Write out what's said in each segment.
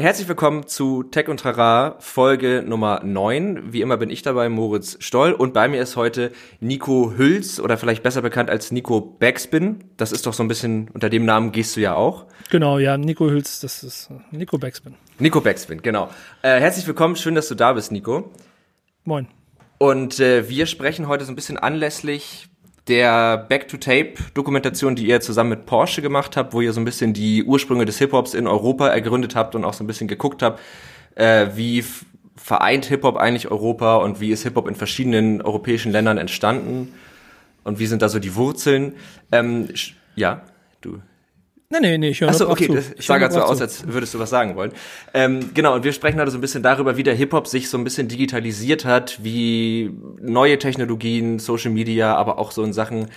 Herzlich willkommen zu Tech und Trara, Folge Nummer 9. Wie immer bin ich dabei, Moritz Stoll, und bei mir ist heute Nico Hüls oder vielleicht besser bekannt als Nico Backspin. Das ist doch so ein bisschen, unter dem Namen gehst du ja auch. Genau, ja, Nico Hüls, das ist äh, Nico Backspin. Nico Backspin, genau. Äh, herzlich willkommen, schön, dass du da bist, Nico. Moin. Und äh, wir sprechen heute so ein bisschen anlässlich der Back-to-Tape-Dokumentation, die ihr zusammen mit Porsche gemacht habt, wo ihr so ein bisschen die Ursprünge des Hip-Hops in Europa ergründet habt und auch so ein bisschen geguckt habt, äh, wie vereint Hip-Hop eigentlich Europa und wie ist Hip-Hop in verschiedenen europäischen Ländern entstanden und wie sind da so die Wurzeln. Ähm, ja, du Nee, nee, nee, ich höre Achso, okay, zu. das sah gerade so aus, als würdest du was sagen wollen. Ähm, genau, und wir sprechen heute so ein bisschen darüber, wie der Hip-Hop sich so ein bisschen digitalisiert hat, wie neue Technologien, Social Media, aber auch so in Sachen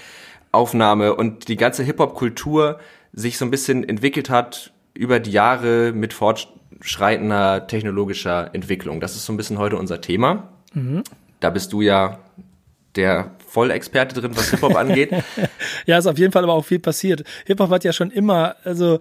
Aufnahme und die ganze Hip-Hop-Kultur sich so ein bisschen entwickelt hat über die Jahre mit fortschreitender technologischer Entwicklung. Das ist so ein bisschen heute unser Thema. Mhm. Da bist du ja der Vollexperte drin, was Hip-Hop angeht. ja, ist auf jeden Fall aber auch viel passiert. Hip-Hop hat ja schon immer, also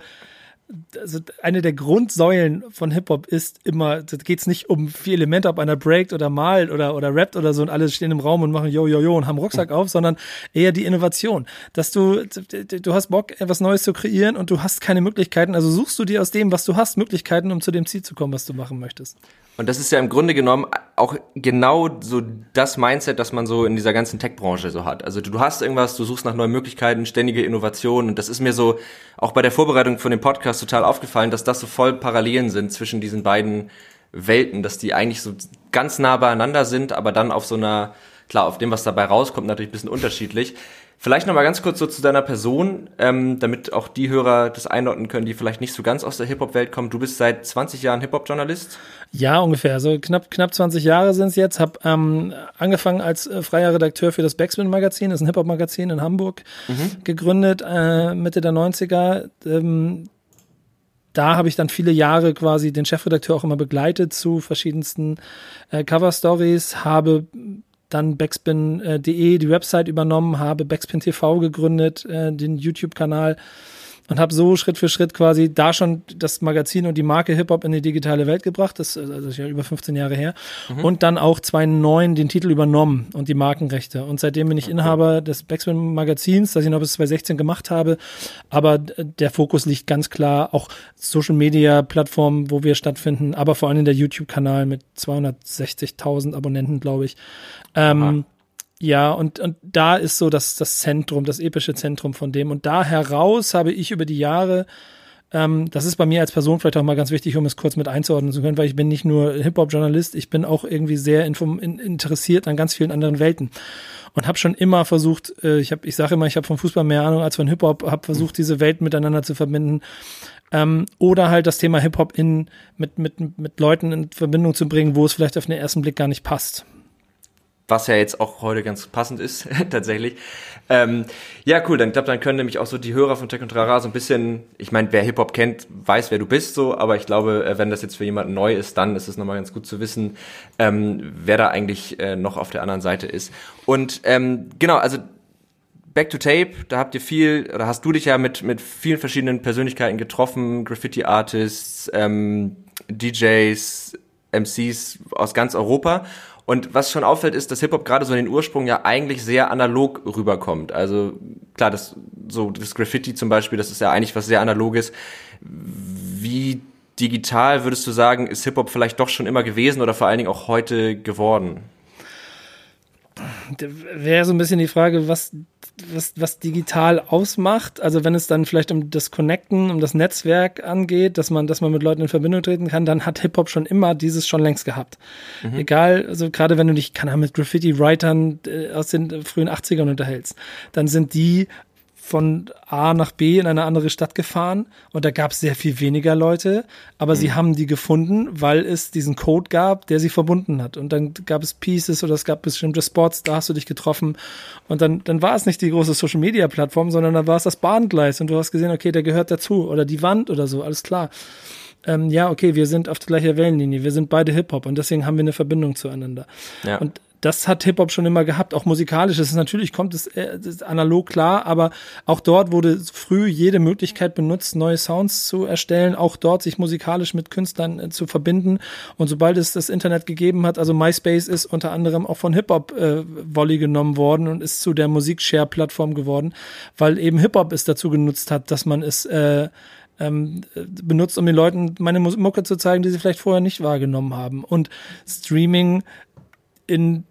also eine der Grundsäulen von Hip-Hop ist immer, da geht es nicht um vier Elemente, ob einer breakt oder malt oder, oder rappt oder so und alle stehen im Raum und machen yo, yo, yo und haben Rucksack auf, sondern eher die Innovation. Dass du, du hast Bock, etwas Neues zu kreieren und du hast keine Möglichkeiten, also suchst du dir aus dem, was du hast, Möglichkeiten, um zu dem Ziel zu kommen, was du machen möchtest. Und das ist ja im Grunde genommen auch genau so das Mindset, das man so in dieser ganzen Tech-Branche so hat. Also du, hast irgendwas, du suchst nach neuen Möglichkeiten, ständige Innovationen. Und das ist mir so auch bei der Vorbereitung von dem Podcast total aufgefallen, dass das so voll Parallelen sind zwischen diesen beiden Welten, dass die eigentlich so ganz nah beieinander sind, aber dann auf so einer, klar, auf dem, was dabei rauskommt, natürlich ein bisschen unterschiedlich. Vielleicht noch mal ganz kurz so zu deiner Person, ähm, damit auch die Hörer das einordnen können, die vielleicht nicht so ganz aus der Hip-Hop-Welt kommen. Du bist seit 20 Jahren Hip-Hop-Journalist? Ja, ungefähr. Also knapp, knapp 20 Jahre sind es jetzt. Hab ähm, angefangen als äh, freier Redakteur für das Backspin-Magazin, das ist ein Hip-Hop-Magazin in Hamburg, mhm. gegründet, äh, Mitte der 90er. Ähm, da habe ich dann viele Jahre quasi den Chefredakteur auch immer begleitet zu verschiedensten äh, Cover-Stories, habe dann backspin.de die Website übernommen, habe Backspin TV gegründet, äh, den YouTube-Kanal und habe so Schritt für Schritt quasi da schon das Magazin und die Marke Hip-Hop in die digitale Welt gebracht. Das, also ist ja über 15 Jahre her. Mhm. Und dann auch 2009 den Titel übernommen und die Markenrechte. Und seitdem bin ich okay. Inhaber des Backspin Magazins, das ich noch bis 2016 gemacht habe. Aber der Fokus liegt ganz klar auch Social Media Plattformen, wo wir stattfinden, aber vor allem der YouTube-Kanal mit 260.000 Abonnenten, glaube ich. Ähm, ja, und, und da ist so das, das Zentrum, das epische Zentrum von dem. Und da heraus habe ich über die Jahre, ähm, das ist bei mir als Person vielleicht auch mal ganz wichtig, um es kurz mit einzuordnen zu können, weil ich bin nicht nur Hip-Hop-Journalist, ich bin auch irgendwie sehr in, interessiert an ganz vielen anderen Welten und habe schon immer versucht, äh, ich habe, ich sage immer, ich habe vom Fußball mehr Ahnung als von Hip-Hop, habe versucht, diese Welten miteinander zu verbinden. Ähm, oder halt das Thema Hip-Hop in mit, mit, mit Leuten in Verbindung zu bringen, wo es vielleicht auf den ersten Blick gar nicht passt was ja jetzt auch heute ganz passend ist, tatsächlich. Ähm, ja, cool, dann glaube, dann können nämlich auch so die Hörer von Tech und Trara so ein bisschen, ich meine, wer Hip-Hop kennt, weiß, wer du bist, so, aber ich glaube, äh, wenn das jetzt für jemanden neu ist, dann ist es nochmal ganz gut zu wissen, ähm, wer da eigentlich äh, noch auf der anderen Seite ist. Und ähm, genau, also Back to Tape, da habt ihr viel, oder hast du dich ja mit, mit vielen verschiedenen Persönlichkeiten getroffen, Graffiti-Artists, ähm, DJs, MCs aus ganz Europa. Und was schon auffällt, ist, dass Hip-Hop gerade so in den Ursprung ja eigentlich sehr analog rüberkommt. Also klar, das, so das Graffiti zum Beispiel, das ist ja eigentlich was sehr analoges. Wie digital würdest du sagen, ist Hip-Hop vielleicht doch schon immer gewesen oder vor allen Dingen auch heute geworden? Wäre so ein bisschen die Frage, was was, was digital ausmacht. Also wenn es dann vielleicht um das Connecten, um das Netzwerk angeht, dass man, dass man mit Leuten in Verbindung treten kann, dann hat Hip-Hop schon immer dieses schon längst gehabt. Mhm. Egal, also gerade wenn du dich, kann mit Graffiti-Writern äh, aus den frühen 80ern unterhältst, dann sind die von A nach B in eine andere Stadt gefahren und da gab es sehr viel weniger Leute, aber mhm. sie haben die gefunden, weil es diesen Code gab, der sie verbunden hat. Und dann gab es Pieces oder es gab bestimmte Spots, da hast du dich getroffen und dann, dann war es nicht die große Social Media Plattform, sondern dann war es das Bahngleis und du hast gesehen, okay, der gehört dazu oder die Wand oder so, alles klar. Ähm, ja, okay, wir sind auf gleicher Wellenlinie, wir sind beide Hip-Hop und deswegen haben wir eine Verbindung zueinander. Ja. Und das hat Hip-Hop schon immer gehabt, auch musikalisch. Das ist natürlich, kommt es äh, analog klar, aber auch dort wurde früh jede Möglichkeit benutzt, neue Sounds zu erstellen, auch dort sich musikalisch mit Künstlern äh, zu verbinden. Und sobald es das Internet gegeben hat, also MySpace ist unter anderem auch von Hip-Hop äh, Volley genommen worden und ist zu der Musikshare-Plattform geworden, weil eben Hip-Hop es dazu genutzt hat, dass man es äh, ähm, benutzt, um den Leuten meine Mucke zu zeigen, die sie vielleicht vorher nicht wahrgenommen haben. Und Streaming in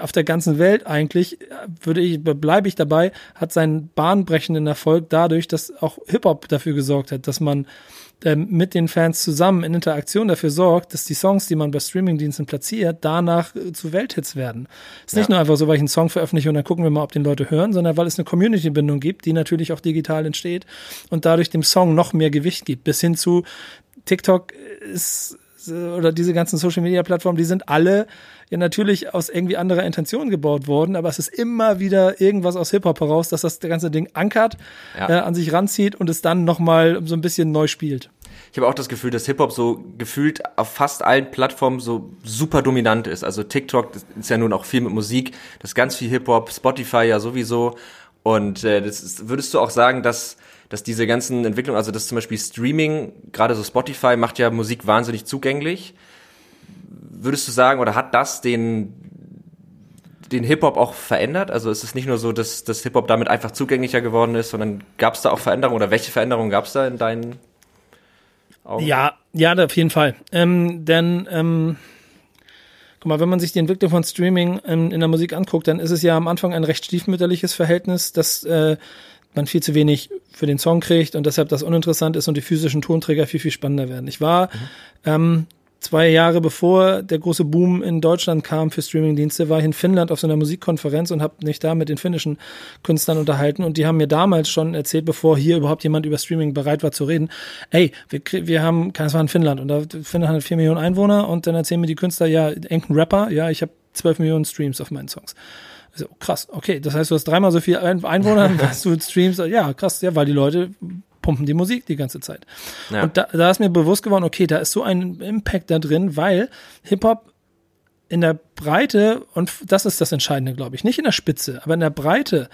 auf der ganzen Welt eigentlich, würde ich, bleibe ich dabei, hat seinen bahnbrechenden Erfolg dadurch, dass auch Hip-Hop dafür gesorgt hat, dass man ähm, mit den Fans zusammen in Interaktion dafür sorgt, dass die Songs, die man bei Streamingdiensten platziert, danach äh, zu Welthits werden. Es ist ja. nicht nur einfach so, weil ich einen Song veröffentliche und dann gucken wir mal, ob den Leute hören, sondern weil es eine Community-Bindung gibt, die natürlich auch digital entsteht und dadurch dem Song noch mehr Gewicht gibt, bis hin zu TikTok ist oder diese ganzen Social Media Plattformen, die sind alle ja natürlich aus irgendwie anderer Intention gebaut worden, aber es ist immer wieder irgendwas aus Hip-Hop heraus, dass das ganze Ding ankert, ja. äh, an sich ranzieht und es dann nochmal so ein bisschen neu spielt. Ich habe auch das Gefühl, dass Hip-Hop so gefühlt auf fast allen Plattformen so super dominant ist. Also TikTok ist ja nun auch viel mit Musik, das ist ganz viel Hip-Hop, Spotify ja sowieso. Und äh, das ist, würdest du auch sagen, dass dass diese ganzen Entwicklungen, also das zum Beispiel Streaming, gerade so Spotify macht ja Musik wahnsinnig zugänglich würdest du sagen, oder hat das den, den Hip-Hop auch verändert? Also ist es nicht nur so, dass das Hip-Hop damit einfach zugänglicher geworden ist, sondern gab es da auch Veränderungen oder welche Veränderungen gab es da in deinen Augen? Ja, ja, auf jeden Fall. Ähm, denn ähm, guck mal, wenn man sich die Entwicklung von Streaming ähm, in der Musik anguckt, dann ist es ja am Anfang ein recht stiefmütterliches Verhältnis, dass äh, man viel zu wenig für den Song kriegt und deshalb das uninteressant ist und die physischen Tonträger viel, viel spannender werden. Ich war mhm. ähm, zwei Jahre bevor der große Boom in Deutschland kam für Streamingdienste, war ich in Finnland auf so einer Musikkonferenz und habe mich da mit den finnischen Künstlern unterhalten und die haben mir damals schon erzählt, bevor hier überhaupt jemand über Streaming bereit war zu reden, ey, wir, wir haben, das war in Finnland und da Finnland hat vier Millionen Einwohner und dann erzählen mir die Künstler, ja, irgendein Rapper, ja, ich habe zwölf Millionen Streams auf meinen Songs. So, krass, okay, das heißt, du hast dreimal so viel Einwohner, was du streamst, ja, krass, ja, weil die Leute pumpen die Musik die ganze Zeit. Ja. Und da, da ist mir bewusst geworden, okay, da ist so ein Impact da drin, weil Hip-Hop in der Breite, und das ist das Entscheidende, glaube ich, nicht in der Spitze, aber in der Breite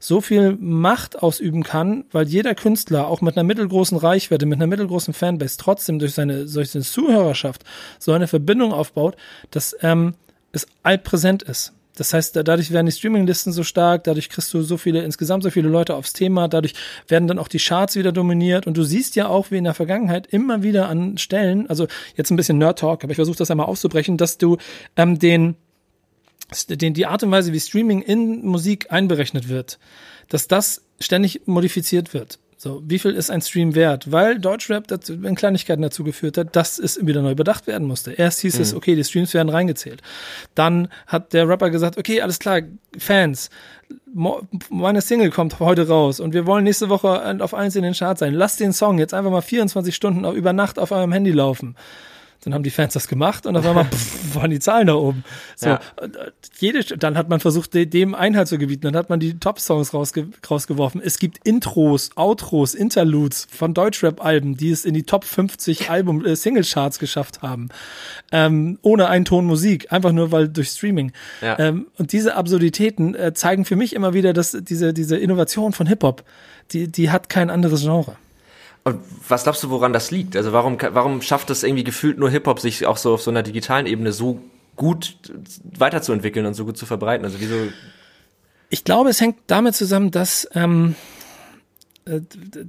so viel Macht ausüben kann, weil jeder Künstler auch mit einer mittelgroßen Reichweite, mit einer mittelgroßen Fanbase trotzdem durch seine, durch seine Zuhörerschaft so eine Verbindung aufbaut, dass ähm, es allpräsent ist. Das heißt, dadurch werden die Streaminglisten so stark, dadurch kriegst du so viele, insgesamt so viele Leute aufs Thema, dadurch werden dann auch die Charts wieder dominiert und du siehst ja auch, wie in der Vergangenheit immer wieder an Stellen, also jetzt ein bisschen Nerd-Talk, aber ich versuche das einmal auszubrechen, dass du ähm, den, den, die Art und Weise, wie Streaming in Musik einberechnet wird, dass das ständig modifiziert wird. So, wie viel ist ein Stream wert? Weil Deutschrap dazu, in Kleinigkeiten dazu geführt hat, dass es wieder neu überdacht werden musste. Erst hieß mhm. es, okay, die Streams werden reingezählt. Dann hat der Rapper gesagt, okay, alles klar, Fans, meine Single kommt heute raus und wir wollen nächste Woche auf eins in den Chart sein. Lasst den Song jetzt einfach mal 24 Stunden über Nacht auf eurem Handy laufen. Dann haben die Fans das gemacht und auf einmal pff, waren die Zahlen da oben. So, ja. Äh, jede, dann hat man versucht, dem Einhalt zu gebieten. Dann hat man die Top-Songs rausge rausgeworfen. Es gibt Intros, Outros, Interludes von Deutschrap-Alben, die es in die Top 50 Album äh, Single-Charts geschafft haben. Ähm, ohne einen Ton Musik, einfach nur weil durch Streaming. Ja. Ähm, und diese Absurditäten äh, zeigen für mich immer wieder, dass diese, diese Innovation von Hip-Hop, die, die hat kein anderes Genre. Und was glaubst du, woran das liegt? Also warum, warum schafft es irgendwie gefühlt nur Hip-Hop, sich auch so auf so einer digitalen Ebene so gut weiterzuentwickeln und so gut zu verbreiten? Also wieso? Ich glaube, es hängt damit zusammen, dass ähm, äh,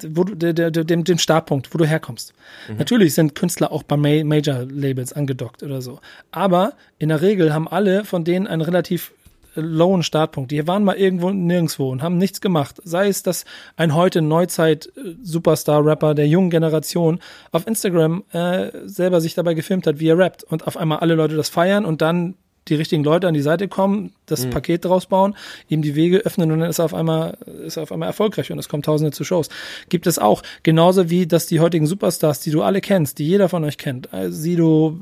wo du, der, der, dem, dem Startpunkt, wo du herkommst. Mhm. Natürlich sind Künstler auch bei Major-Labels angedockt oder so. Aber in der Regel haben alle von denen ein relativ lowen Startpunkt. Die waren mal irgendwo nirgendwo und haben nichts gemacht. Sei es, dass ein heute Neuzeit-Superstar-Rapper der jungen Generation auf Instagram äh, selber sich dabei gefilmt hat, wie er rappt und auf einmal alle Leute das feiern und dann die richtigen Leute an die Seite kommen, das mhm. Paket draus bauen, ihm die Wege öffnen und dann ist er auf einmal, ist er auf einmal erfolgreich und es kommen Tausende zu Shows. Gibt es auch. Genauso wie, dass die heutigen Superstars, die du alle kennst, die jeder von euch kennt, also Sido,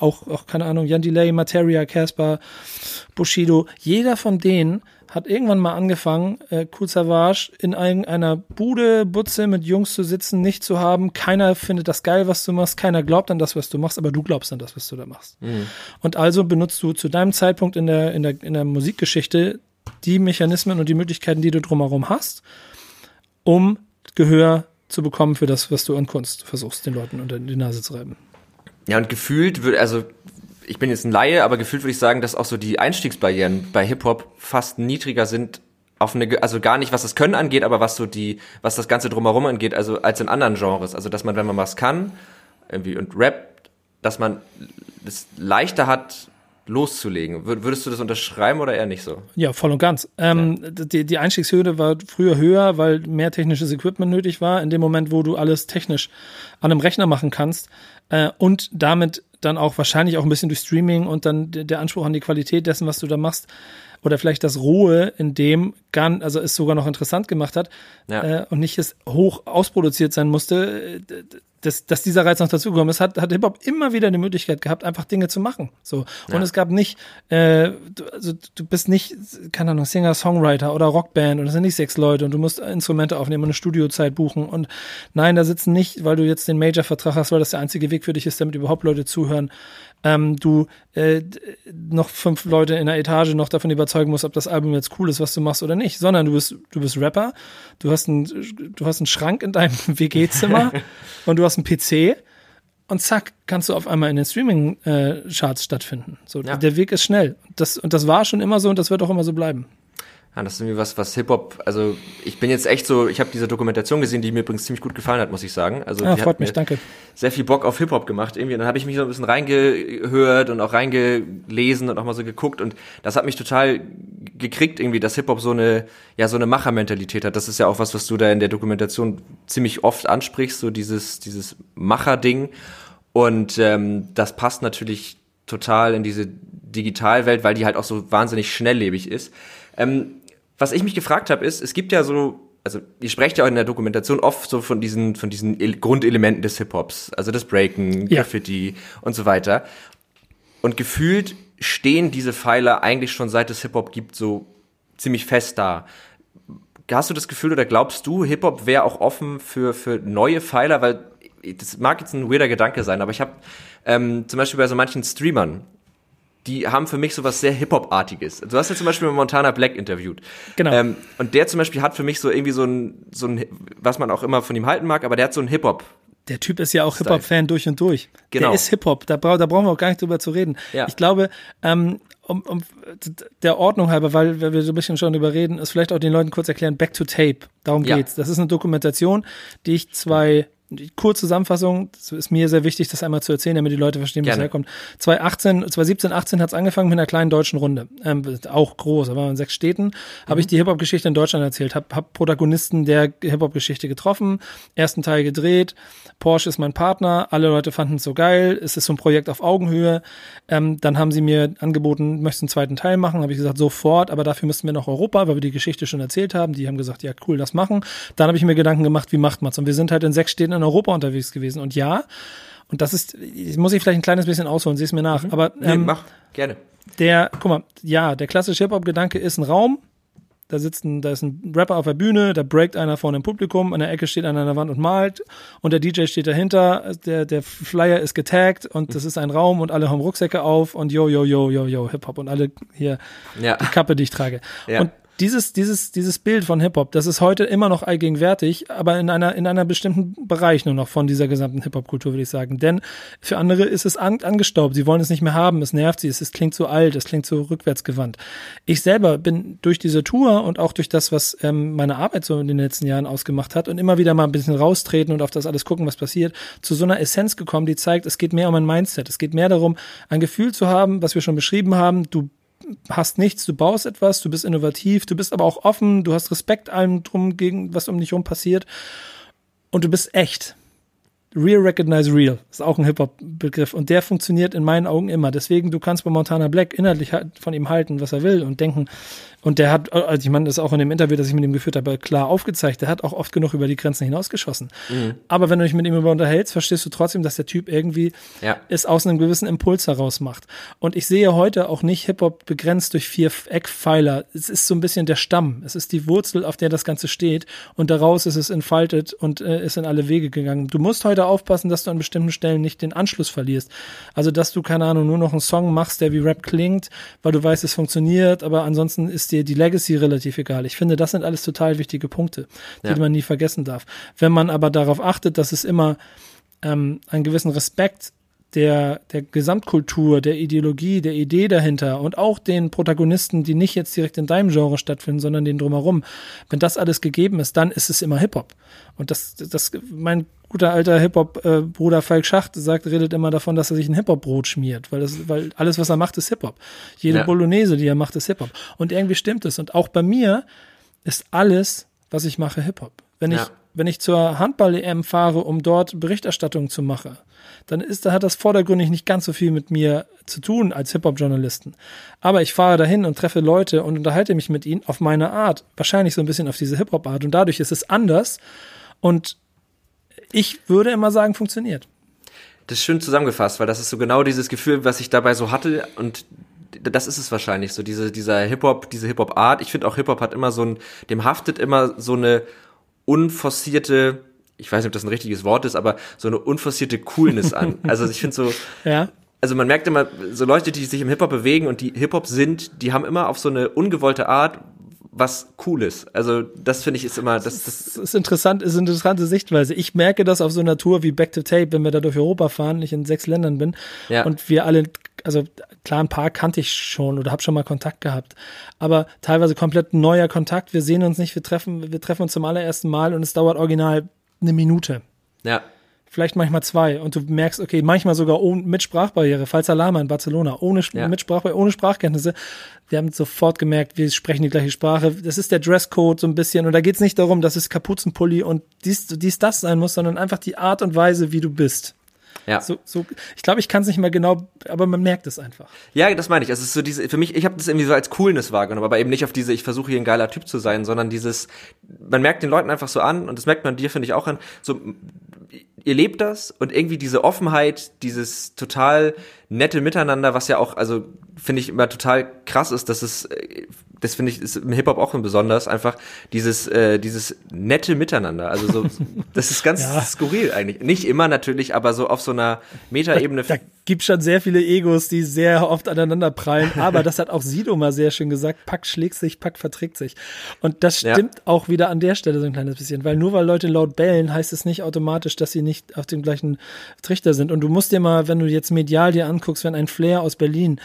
auch, auch, keine Ahnung, Jan Delay, Materia, Casper, Bushido, jeder von denen hat irgendwann mal angefangen, äh, Cool Savage in irgendeiner Bude, Butze mit Jungs zu sitzen, nicht zu haben. Keiner findet das geil, was du machst. Keiner glaubt an das, was du machst, aber du glaubst an das, was du da machst. Mhm. Und also benutzt du zu deinem Zeitpunkt in der, in der, in der Musikgeschichte die Mechanismen und die Möglichkeiten, die du drumherum hast, um Gehör zu bekommen für das, was du an Kunst versuchst, den Leuten unter die Nase zu reiben. Ja, und gefühlt würde, also ich bin jetzt ein Laie, aber gefühlt würde ich sagen, dass auch so die Einstiegsbarrieren bei Hip-Hop fast niedriger sind auf eine, also gar nicht, was das Können angeht, aber was so die, was das Ganze drumherum angeht, also als in anderen Genres. Also, dass man, wenn man was kann, irgendwie und Rap, dass man es leichter hat, loszulegen. Würdest du das unterschreiben oder eher nicht so? Ja, voll und ganz. Ähm, ja. die, die Einstiegshürde war früher höher, weil mehr technisches Equipment nötig war. In dem Moment, wo du alles technisch an einem Rechner machen kannst äh, und damit dann auch wahrscheinlich auch ein bisschen durch Streaming und dann der Anspruch an die Qualität dessen, was du da machst, oder vielleicht das Rohe in dem gar, also es sogar noch interessant gemacht hat ja. äh, und nicht es hoch ausproduziert sein musste, äh, dass, dass dieser Reiz noch dazugekommen ist, hat, hat Hip-Hop immer wieder die Möglichkeit gehabt, einfach Dinge zu machen. So. Und ja. es gab nicht, äh, du, also du bist nicht, keine Ahnung, Singer, Songwriter oder Rockband und es sind nicht sechs Leute und du musst Instrumente aufnehmen und eine Studiozeit buchen. Und nein, da sitzen nicht, weil du jetzt den Major-Vertrag hast, weil das der einzige Weg für dich ist, damit überhaupt Leute zuhören. Ähm, du äh, noch fünf Leute in der Etage noch davon überzeugen musst, ob das Album jetzt cool ist, was du machst oder nicht, sondern du bist, du bist Rapper, du hast einen, du hast einen Schrank in deinem WG-Zimmer und du hast einen PC und zack, kannst du auf einmal in den Streaming-Charts stattfinden. So, ja. der Weg ist schnell. Das, und das war schon immer so und das wird auch immer so bleiben. Ja, das ist irgendwie was, was Hip-Hop, also ich bin jetzt echt so, ich habe diese Dokumentation gesehen, die mir übrigens ziemlich gut gefallen hat, muss ich sagen. Also die freut mich, danke. Sehr viel Bock auf Hip-Hop gemacht irgendwie. Und dann habe ich mich so ein bisschen reingehört und auch reingelesen und auch mal so geguckt und das hat mich total gekriegt irgendwie, dass Hip-Hop so eine, ja, so eine Machermentalität hat. Das ist ja auch was, was du da in der Dokumentation ziemlich oft ansprichst, so dieses, dieses Macher-Ding. Und ähm, das passt natürlich total in diese Digitalwelt, weil die halt auch so wahnsinnig schnelllebig ist. Ähm, was ich mich gefragt habe, ist, es gibt ja so, also ihr sprecht ja auch in der Dokumentation oft so von diesen, von diesen Grundelementen des Hip-Hops, also das Breaken, ja. Graffiti und so weiter. Und gefühlt stehen diese Pfeiler eigentlich schon seit es Hip-Hop gibt so ziemlich fest da. Hast du das Gefühl oder glaubst du, Hip-Hop wäre auch offen für, für neue Pfeiler? Weil das mag jetzt ein weirder Gedanke sein, aber ich habe ähm, zum Beispiel bei so manchen Streamern, die haben für mich sowas sehr Hip-Hop-artiges. Du hast ja zum Beispiel Montana Black interviewt. Genau. Ähm, und der zum Beispiel hat für mich so irgendwie so ein, so ein, was man auch immer von ihm halten mag, aber der hat so ein Hip-Hop. Der Typ ist ja auch Hip-Hop-Fan durch und durch. Genau. Der ist Hip-Hop, da, bra da brauchen wir auch gar nicht drüber zu reden. Ja. Ich glaube, ähm, um, um der Ordnung halber, weil, weil wir so ein bisschen schon drüber reden, ist vielleicht auch den Leuten kurz erklären, Back to Tape, darum ja. geht's. Das ist eine Dokumentation, die ich zwei die Kurzzusammenfassung, das ist mir sehr wichtig, das einmal zu erzählen, damit die Leute verstehen, wo es herkommt. 2018, 2017, 18 hat es angefangen mit einer kleinen deutschen Runde. Ähm, auch groß, aber in sechs Städten mhm. habe ich die Hip-Hop-Geschichte in Deutschland erzählt, habe hab Protagonisten der Hip-Hop-Geschichte getroffen, ersten Teil gedreht, Porsche ist mein Partner, alle Leute fanden es so geil, es ist so ein Projekt auf Augenhöhe. Ähm, dann haben sie mir angeboten, möchtest einen zweiten Teil machen, habe ich gesagt, sofort, aber dafür müssten wir noch Europa, weil wir die Geschichte schon erzählt haben. Die haben gesagt, ja cool, das machen. Dann habe ich mir Gedanken gemacht, wie macht man's? Und wir sind halt in sechs Städten in Europa unterwegs gewesen. Und ja, und das ist, muss ich vielleicht ein kleines bisschen ausholen, sieh es mir nach. Mhm. Aber ähm, nee, mach, gerne. Der, guck mal, ja, der klassische Hip-Hop-Gedanke ist ein Raum, da sitzt ein, da ist ein Rapper auf der Bühne, da breakt einer vor einem Publikum, an der Ecke steht einer an der Wand und malt und der DJ steht dahinter, der, der Flyer ist getaggt und das ist ein Raum und alle haben Rucksäcke auf und yo, yo, yo, yo, yo, Hip-Hop und alle hier ja. die Kappe, die ich trage. Ja. Und dieses, dieses, dieses Bild von Hip-Hop, das ist heute immer noch allgegenwärtig, aber in einer, in einer bestimmten Bereich nur noch von dieser gesamten Hip-Hop-Kultur, würde ich sagen. Denn für andere ist es an, angestaubt. Sie wollen es nicht mehr haben. Es nervt sie. Es, es klingt zu alt. Es klingt zu rückwärtsgewandt. Ich selber bin durch diese Tour und auch durch das, was ähm, meine Arbeit so in den letzten Jahren ausgemacht hat und immer wieder mal ein bisschen raustreten und auf das alles gucken, was passiert, zu so einer Essenz gekommen, die zeigt, es geht mehr um ein Mindset. Es geht mehr darum, ein Gefühl zu haben, was wir schon beschrieben haben. Du hast nichts, du baust etwas, du bist innovativ, du bist aber auch offen, du hast Respekt allem drum gegen, was um dich herum passiert und du bist echt. Real Recognize Real ist auch ein Hip-Hop-Begriff und der funktioniert in meinen Augen immer. Deswegen, du kannst bei Montana Black inhaltlich von ihm halten, was er will und denken Und der hat, also ich meine, das ist auch in dem Interview, das ich mit ihm geführt habe, klar aufgezeigt, der hat auch oft genug über die Grenzen hinausgeschossen. Mhm. Aber wenn du dich mit ihm über unterhältst, verstehst du trotzdem, dass der Typ irgendwie ja. es aus einem gewissen Impuls heraus macht. Und ich sehe heute auch nicht Hip-Hop begrenzt durch vier Eckpfeiler. Es ist so ein bisschen der Stamm. Es ist die Wurzel, auf der das Ganze steht. Und daraus ist es entfaltet und äh, ist in alle Wege gegangen. Du musst heute aufpassen, dass du an bestimmten Stellen nicht den Anschluss verlierst. Also, dass du, keine Ahnung, nur noch einen Song machst, der wie Rap klingt, weil du weißt, es funktioniert, aber ansonsten ist dir die Legacy relativ egal. Ich finde, das sind alles total wichtige Punkte, die ja. man nie vergessen darf. Wenn man aber darauf achtet, dass es immer ähm, einen gewissen Respekt der, der Gesamtkultur, der Ideologie, der Idee dahinter und auch den Protagonisten, die nicht jetzt direkt in deinem Genre stattfinden, sondern den drumherum. Wenn das alles gegeben ist, dann ist es immer Hip-Hop. Und das, das, mein guter alter Hip-Hop-Bruder Falk Schacht sagt, redet immer davon, dass er sich ein Hip-Hop-Brot schmiert, weil das, weil alles, was er macht, ist Hip-Hop. Jede ja. Bolognese, die er macht, ist Hip-Hop. Und irgendwie stimmt es. Und auch bei mir ist alles, was ich mache, Hip-Hop. Wenn ich, ja. wenn ich zur Handball-EM fahre, um dort Berichterstattung zu machen, dann ist, da hat das vordergründig nicht ganz so viel mit mir zu tun als Hip-Hop-Journalisten. Aber ich fahre dahin und treffe Leute und unterhalte mich mit ihnen auf meine Art. Wahrscheinlich so ein bisschen auf diese Hip-Hop-Art. Und dadurch ist es anders. Und ich würde immer sagen, funktioniert. Das ist schön zusammengefasst, weil das ist so genau dieses Gefühl, was ich dabei so hatte und das ist es wahrscheinlich so, diese, dieser Hip-Hop, diese Hip-Hop-Art. Ich finde auch Hip-Hop hat immer so ein, dem haftet immer so eine unforcierte, ich weiß nicht, ob das ein richtiges Wort ist, aber so eine unforcierte Coolness an. Also ich finde so, ja. also man merkt immer, so Leute, die sich im Hip-Hop bewegen und die Hip-Hop sind, die haben immer auf so eine ungewollte Art was Cooles. Also das finde ich ist immer das, das, das ist interessant, ist eine interessante Sichtweise. Ich merke das auf so einer Tour wie Back to Tape, wenn wir da durch Europa fahren, ich in sechs Ländern bin ja. und wir alle, also klar ein paar kannte ich schon oder habe schon mal Kontakt gehabt, aber teilweise komplett neuer Kontakt. Wir sehen uns nicht, wir treffen, wir treffen uns zum allerersten Mal und es dauert original eine Minute. Ja vielleicht manchmal zwei und du merkst, okay, manchmal sogar ohne, mit Sprachbarriere, falls Alama in Barcelona, ohne, ja. mit Sprachbarriere, ohne Sprachkenntnisse. Wir haben sofort gemerkt, wir sprechen die gleiche Sprache. Das ist der Dresscode so ein bisschen und da geht es nicht darum, dass es Kapuzenpulli und dies, dies, das sein muss, sondern einfach die Art und Weise, wie du bist. Ja. So, so, ich glaube, ich kann es nicht mehr genau, aber man merkt es einfach. Ja, das meine ich. Es ist so diese, für mich, ich habe das irgendwie so als Coolness wahrgenommen, aber eben nicht auf diese, ich versuche hier ein geiler Typ zu sein, sondern dieses, man merkt den Leuten einfach so an und das merkt man dir, finde ich, auch an, so, ihr lebt das und irgendwie diese Offenheit, dieses total nette Miteinander, was ja auch, also finde ich immer total krass ist, dass es äh, das finde ich ist im Hip Hop auch besonders einfach dieses äh, dieses nette Miteinander. Also so das ist ganz ja. skurril eigentlich. Nicht immer natürlich, aber so auf so einer Metaebene. Da, da gibt schon sehr viele Egos, die sehr oft aneinander prallen. Aber das hat auch Sido mal sehr schön gesagt: Pack schlägt sich, Pack verträgt sich. Und das stimmt ja. auch wieder an der Stelle so ein kleines bisschen, weil nur weil Leute laut bellen, heißt es nicht automatisch, dass sie nicht auf dem gleichen Trichter sind. Und du musst dir mal, wenn du jetzt medial dir anguckst, wenn ein Flair aus Berlin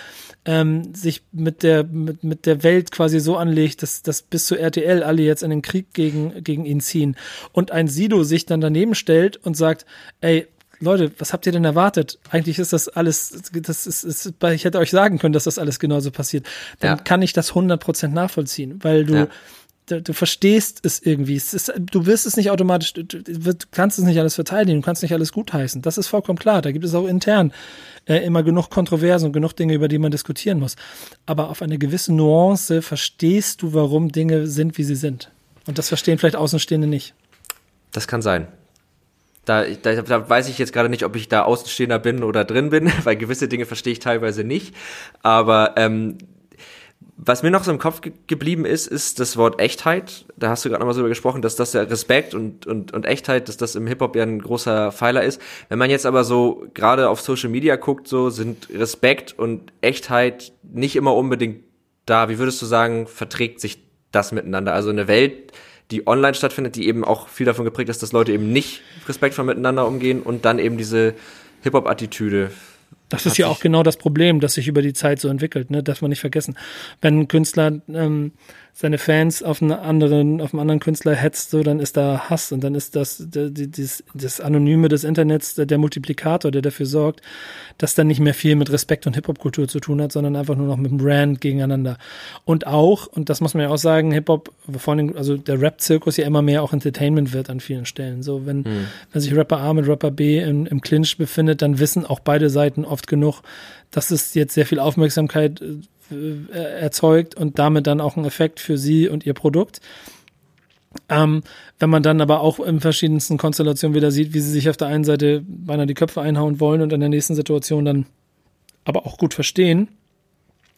ähm, sich mit der mit, mit der Welt quasi so anlegt, dass, dass bis zu RTL alle jetzt in den Krieg gegen, gegen ihn ziehen und ein Sido sich dann daneben stellt und sagt, ey, Leute, was habt ihr denn erwartet? Eigentlich ist das alles, das ist, ist ich hätte euch sagen können, dass das alles genauso passiert. Dann ja. kann ich das 100% nachvollziehen, weil du, ja du, du verstehst es irgendwie. Es ist, du wirst es nicht automatisch, du, du, kannst es nicht alles verteidigen, du kannst nicht alles gutheißen. Das ist vollkommen klar. Da gibt es auch intern äh, immer genug Kontroversen und genug Dinge, über die man diskutieren muss. Aber auf eine gewisse Nuance verstehst du, warum Dinge sind, wie sie sind. Und das verstehen vielleicht Außenstehende nicht. Das kann sein. Da, da, da weiß ich jetzt gerade nicht, ob ich da Außenstehender bin oder drin bin, weil gewisse Dinge verstehe ich teilweise nicht. Aber ähm, was mir noch so im Kopf ge geblieben ist, ist das Wort Echtheit. Da hast du gerade nochmal so drüber gesprochen, dass das ja Respekt und, und, und Echtheit, dass das im Hip-Hop ja ein großer Pfeiler ist. Wenn man jetzt aber so gerade auf Social Media guckt, so sind Respekt und Echtheit nicht immer unbedingt da. Wie würdest du sagen, verträgt sich das miteinander? Also eine Welt, die online stattfindet, die eben auch viel davon geprägt ist, dass Leute eben nicht respektvoll miteinander umgehen und dann eben diese Hip-Hop-Attitüde das ist ja auch genau das Problem, das sich über die Zeit so entwickelt, ne? Darf man nicht vergessen. Wenn ein Künstler ähm, seine Fans auf einen anderen, auf einen anderen Künstler hetzt, so, dann ist da Hass und dann ist das, das, das Anonyme des Internets der Multiplikator, der dafür sorgt, dass dann nicht mehr viel mit Respekt und Hip-Hop-Kultur zu tun hat, sondern einfach nur noch mit dem Brand gegeneinander. Und auch, und das muss man ja auch sagen, Hip-Hop, vor allem, also der Rap-Zirkus ja immer mehr auch Entertainment wird an vielen Stellen. So, wenn, mhm. wenn sich Rapper A mit Rapper B im, im Clinch befindet, dann wissen auch beide Seiten oft genug, dass es jetzt sehr viel Aufmerksamkeit äh, erzeugt und damit dann auch einen Effekt für sie und ihr Produkt. Ähm, wenn man dann aber auch in verschiedensten Konstellationen wieder sieht, wie sie sich auf der einen Seite beinahe die Köpfe einhauen wollen und in der nächsten Situation dann aber auch gut verstehen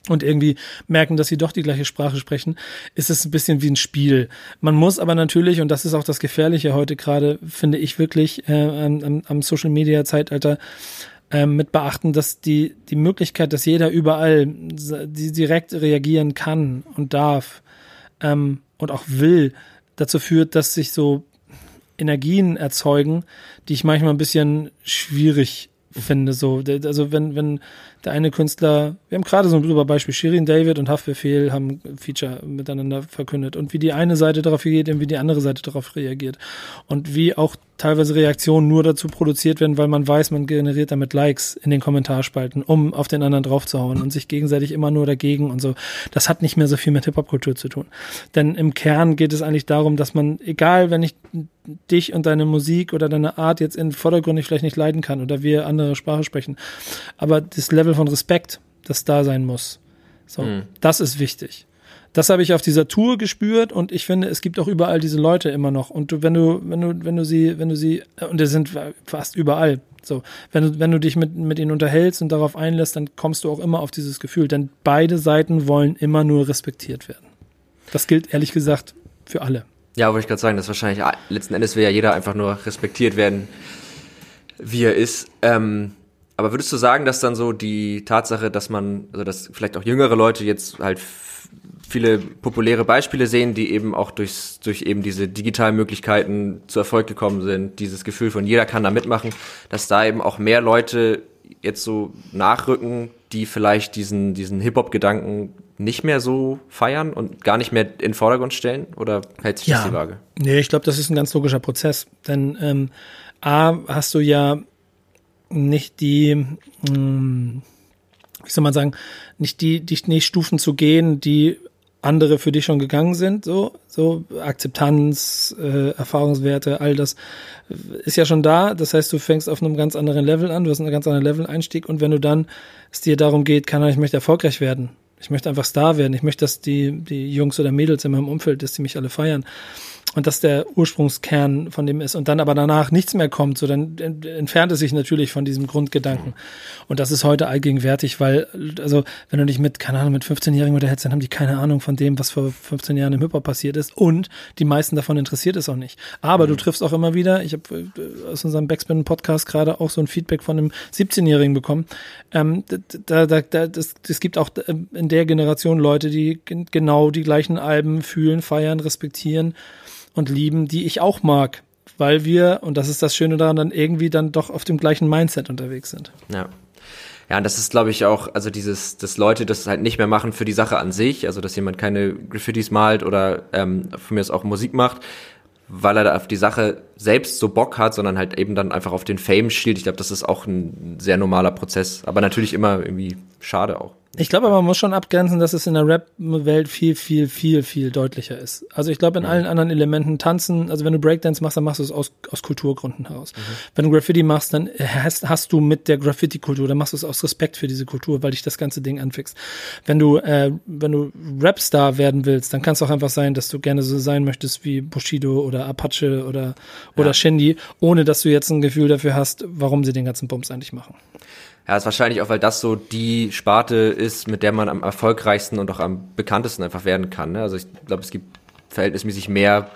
und irgendwie merken, dass sie doch die gleiche Sprache sprechen, ist es ein bisschen wie ein Spiel. Man muss aber natürlich, und das ist auch das Gefährliche heute gerade, finde ich wirklich äh, am, am Social Media Zeitalter, äh, mit beachten, dass die, die Möglichkeit, dass jeder überall direkt reagieren kann und darf ähm, und auch will, dazu führt, dass sich so Energien erzeugen, die ich manchmal ein bisschen schwierig finde. So, also wenn, wenn der eine Künstler, wir haben gerade so ein super Beispiel, Shirin David und Haftbefehl haben Feature miteinander verkündet und wie die eine Seite darauf reagiert und wie die andere Seite darauf reagiert und wie auch teilweise Reaktionen nur dazu produziert werden, weil man weiß, man generiert damit Likes in den Kommentarspalten, um auf den anderen draufzuhauen und sich gegenseitig immer nur dagegen und so. Das hat nicht mehr so viel mit Hip-Hop-Kultur zu tun. Denn im Kern geht es eigentlich darum, dass man, egal, wenn ich dich und deine Musik oder deine Art jetzt in vordergründig vielleicht nicht leiden kann oder wir andere Sprache sprechen, aber das Level von Respekt, das da sein muss. So, mhm. das ist wichtig. Das habe ich auf dieser Tour gespürt und ich finde, es gibt auch überall diese Leute immer noch. Und du, wenn du, wenn du, wenn du sie, wenn du sie, und die sind fast überall. So, wenn du, wenn du dich mit, mit ihnen unterhältst und darauf einlässt, dann kommst du auch immer auf dieses Gefühl. Denn beide Seiten wollen immer nur respektiert werden. Das gilt ehrlich gesagt für alle. Ja, wollte ich gerade sagen, dass wahrscheinlich letzten Endes will ja jeder einfach nur respektiert werden, wie er ist. Ähm, aber würdest du sagen, dass dann so die Tatsache, dass man, also dass vielleicht auch jüngere Leute jetzt halt viele populäre Beispiele sehen, die eben auch durchs, durch eben diese digitalen Möglichkeiten zu Erfolg gekommen sind, dieses Gefühl von jeder kann da mitmachen, dass da eben auch mehr Leute jetzt so nachrücken, die vielleicht diesen, diesen Hip-Hop-Gedanken nicht mehr so feiern und gar nicht mehr in den Vordergrund stellen? Oder hält sich ja. das die Waage? Nee, ich glaube, das ist ein ganz logischer Prozess. Denn ähm, A, hast du ja nicht die, mh, hm, wie soll man sagen, nicht die, die nicht Stufen zu gehen, die andere für dich schon gegangen sind, so, so Akzeptanz, äh, Erfahrungswerte, all das ist ja schon da. Das heißt, du fängst auf einem ganz anderen Level an, du hast einen ganz anderen Level-Einstieg und wenn du dann es dir darum geht, kann ich möchte erfolgreich werden, ich möchte einfach Star werden, ich möchte, dass die, die Jungs oder Mädels in meinem Umfeld, dass die mich alle feiern, und das der Ursprungskern von dem ist und dann aber danach nichts mehr kommt, so dann entfernt es sich natürlich von diesem Grundgedanken. Und das ist heute allgegenwärtig, weil, also, wenn du dich mit, keine Ahnung, mit 15-Jährigen unterhältst, dann haben die keine Ahnung von dem, was vor 15 Jahren im Hip-Hop passiert ist und die meisten davon interessiert es auch nicht. Aber mhm. du triffst auch immer wieder, ich habe äh, aus unserem Backspin-Podcast gerade auch so ein Feedback von einem 17-Jährigen bekommen, ähm, da, da, da, das, es gibt auch äh, in der Generation Leute, die genau die gleichen Alben fühlen, feiern, respektieren und lieben, die ich auch mag, weil wir, und das ist das Schöne daran, dann irgendwie dann doch auf dem gleichen Mindset unterwegs sind. Ja. Ja, und das ist, glaube ich, auch, also dieses, dass Leute das halt nicht mehr machen für die Sache an sich, also dass jemand keine Graffitis malt oder ähm, von mir aus auch Musik macht, weil er da auf die Sache selbst so Bock hat, sondern halt eben dann einfach auf den Fame schielt. Ich glaube, das ist auch ein sehr normaler Prozess, aber natürlich immer irgendwie schade auch. Ich glaube aber, man muss schon abgrenzen, dass es in der Rap-Welt viel, viel, viel, viel deutlicher ist. Also ich glaube, in ja. allen anderen Elementen tanzen, also wenn du Breakdance machst, dann machst du es aus, aus Kulturgründen heraus. Mhm. Wenn du Graffiti machst, dann hast, hast du mit der Graffiti-Kultur, dann machst du es aus Respekt für diese Kultur, weil dich das ganze Ding anfixt. Wenn du, äh, wenn du Rapstar werden willst, dann kann es auch einfach sein, dass du gerne so sein möchtest wie Bushido oder Apache oder, oder ja. Shindy, ohne dass du jetzt ein Gefühl dafür hast, warum sie den ganzen Bums eigentlich machen. Ja, ist wahrscheinlich auch, weil das so die Sparte ist, mit der man am erfolgreichsten und auch am bekanntesten einfach werden kann. Ne? Also ich glaube, es gibt verhältnismäßig mehr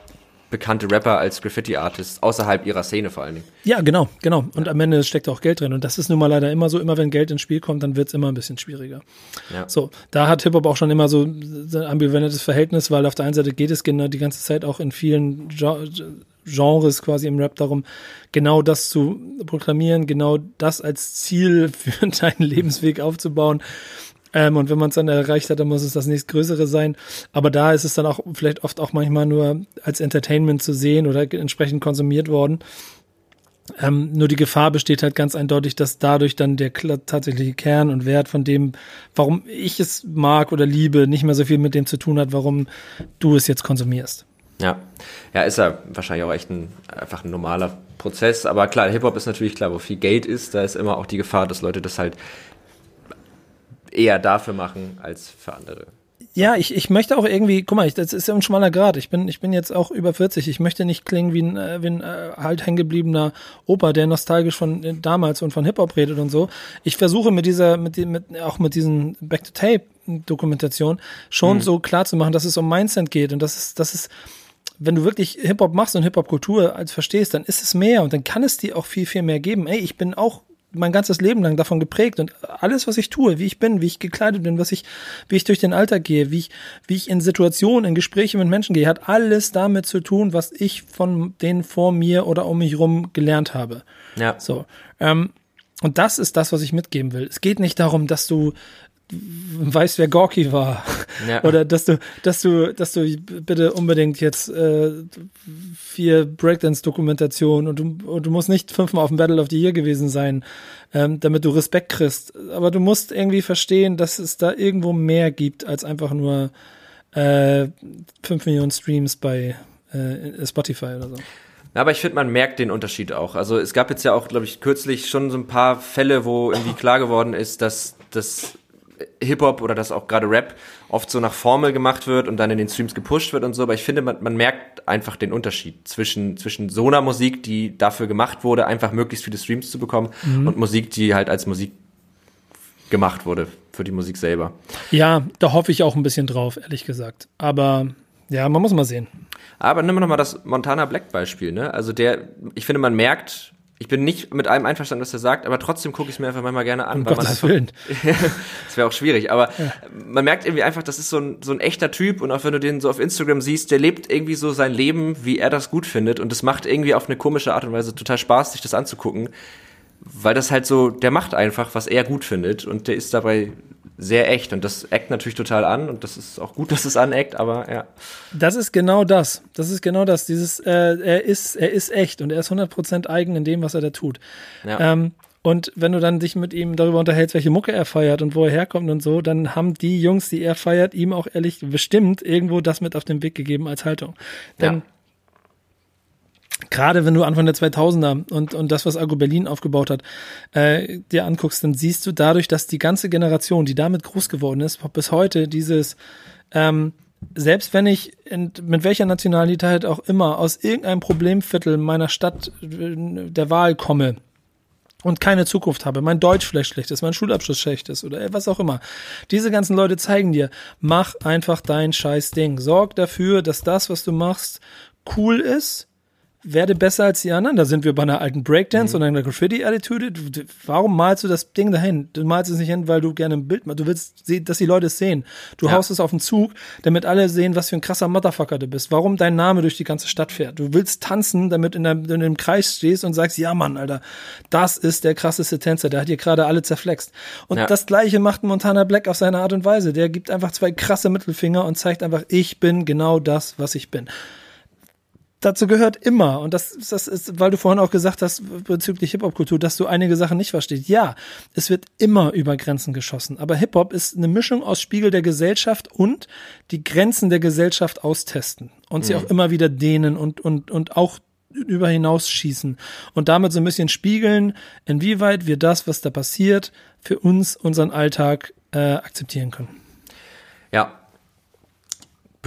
bekannte Rapper als Graffiti-Artists, außerhalb ihrer Szene vor allen Dingen. Ja, genau, genau. Und am Ende steckt auch Geld drin. Und das ist nun mal leider immer so, immer wenn Geld ins Spiel kommt, dann wird's immer ein bisschen schwieriger. Ja. So, da hat Hip-Hop auch schon immer so ein ambivalentes Verhältnis, weil auf der einen Seite geht es genau die ganze Zeit auch in vielen Genres quasi im Rap darum, genau das zu proklamieren, genau das als Ziel für deinen Lebensweg aufzubauen. Ähm, und wenn man es dann erreicht hat, dann muss es das nächstgrößere sein. Aber da ist es dann auch vielleicht oft auch manchmal nur als Entertainment zu sehen oder entsprechend konsumiert worden. Ähm, nur die Gefahr besteht halt ganz eindeutig, dass dadurch dann der tatsächliche Kern und Wert von dem, warum ich es mag oder liebe, nicht mehr so viel mit dem zu tun hat, warum du es jetzt konsumierst. Ja, ja, ist ja wahrscheinlich auch echt ein einfach ein normaler Prozess. Aber klar, Hip Hop ist natürlich klar, wo viel Geld ist, da ist immer auch die Gefahr, dass Leute das halt eher dafür machen als für andere. Ja, ich, ich möchte auch irgendwie, guck mal, ich, das ist ja ein schmaler Grad. Ich bin, ich bin jetzt auch über 40. Ich möchte nicht klingen wie ein, äh, wie ein äh, halt hängengebliebener Opa, der nostalgisch von äh, damals und von Hip-Hop redet und so. Ich versuche mit dieser, mit, mit auch mit diesen Back-to-Tape-Dokumentation schon mhm. so klar zu machen, dass es um Mindset geht und das ist, das ist, wenn du wirklich Hip-Hop machst und Hip-Hop-Kultur als verstehst, dann ist es mehr und dann kann es dir auch viel, viel mehr geben. Ey, ich bin auch mein ganzes Leben lang davon geprägt und alles, was ich tue, wie ich bin, wie ich gekleidet bin, was ich, wie ich durch den Alltag gehe, wie ich, wie ich in Situationen, in Gespräche mit Menschen gehe, hat alles damit zu tun, was ich von denen vor mir oder um mich rum gelernt habe. Ja. So. Ähm, und das ist das, was ich mitgeben will. Es geht nicht darum, dass du weißt, wer Gorky war. Ja. Oder dass du, dass du, dass du bitte unbedingt jetzt äh, vier Breakdance-Dokumentationen und du, und du musst nicht fünfmal auf dem Battle of the Year gewesen sein, ähm, damit du Respekt kriegst. Aber du musst irgendwie verstehen, dass es da irgendwo mehr gibt als einfach nur äh, fünf Millionen Streams bei äh, Spotify oder so. Aber ich finde, man merkt den Unterschied auch. Also es gab jetzt ja auch, glaube ich, kürzlich schon so ein paar Fälle, wo irgendwie klar geworden ist, dass das Hip-Hop oder dass auch gerade Rap oft so nach Formel gemacht wird und dann in den Streams gepusht wird und so, aber ich finde, man, man merkt einfach den Unterschied zwischen, zwischen so einer Musik, die dafür gemacht wurde, einfach möglichst viele Streams zu bekommen mhm. und Musik, die halt als Musik gemacht wurde für die Musik selber. Ja, da hoffe ich auch ein bisschen drauf, ehrlich gesagt. Aber ja, man muss mal sehen. Aber nimm noch mal das Montana Black Beispiel, ne? Also der, ich finde, man merkt, ich bin nicht mit allem einverstanden, was er sagt, aber trotzdem gucke ich es mir einfach manchmal gerne an. Um weil Gottes man einfach, das wäre auch schwierig, aber ja. man merkt irgendwie einfach, das ist so ein, so ein echter Typ und auch wenn du den so auf Instagram siehst, der lebt irgendwie so sein Leben, wie er das gut findet und es macht irgendwie auf eine komische Art und Weise total Spaß, sich das anzugucken, weil das halt so, der macht einfach, was er gut findet und der ist dabei sehr echt und das eckt natürlich total an und das ist auch gut, dass es aneckt, aber ja. Das ist genau das. Das ist genau das. Dieses, äh, er ist, er ist echt und er ist 100% eigen in dem, was er da tut. Ja. Ähm, und wenn du dann dich mit ihm darüber unterhältst, welche Mucke er feiert und wo er herkommt und so, dann haben die Jungs, die er feiert, ihm auch ehrlich bestimmt irgendwo das mit auf den Weg gegeben als Haltung. Denn ja gerade wenn du Anfang der 2000er und, und das, was Argo Berlin aufgebaut hat, äh, dir anguckst, dann siehst du dadurch, dass die ganze Generation, die damit groß geworden ist, bis heute dieses, ähm, selbst wenn ich in, mit welcher Nationalität auch immer aus irgendeinem Problemviertel meiner Stadt äh, der Wahl komme, und keine Zukunft habe, mein Deutsch vielleicht schlecht ist, mein Schulabschluss schlecht ist oder was auch immer. Diese ganzen Leute zeigen dir, mach einfach dein scheiß Ding. Sorg dafür, dass das, was du machst, cool ist werde besser als die anderen. Da sind wir bei einer alten Breakdance mhm. und einer Graffiti-Attitude. Warum malst du das Ding dahin? Du malst es nicht hin, weil du gerne ein Bild machst. Du willst, dass die Leute es sehen. Du ja. haust es auf den Zug, damit alle sehen, was für ein krasser Motherfucker du bist. Warum dein Name durch die ganze Stadt fährt. Du willst tanzen, damit in, in einem Kreis stehst und sagst, ja Mann, Alter, das ist der krasseste Tänzer. Der hat hier gerade alle zerflext. Und ja. das Gleiche macht Montana Black auf seine Art und Weise. Der gibt einfach zwei krasse Mittelfinger und zeigt einfach, ich bin genau das, was ich bin dazu gehört immer, und das, das ist, weil du vorhin auch gesagt hast, bezüglich Hip-Hop-Kultur, dass du einige Sachen nicht verstehst. Ja, es wird immer über Grenzen geschossen. Aber Hip-Hop ist eine Mischung aus Spiegel der Gesellschaft und die Grenzen der Gesellschaft austesten. Und mhm. sie auch immer wieder dehnen und, und, und auch über hinaus schießen. Und damit so ein bisschen spiegeln, inwieweit wir das, was da passiert, für uns, unseren Alltag äh, akzeptieren können. Ja,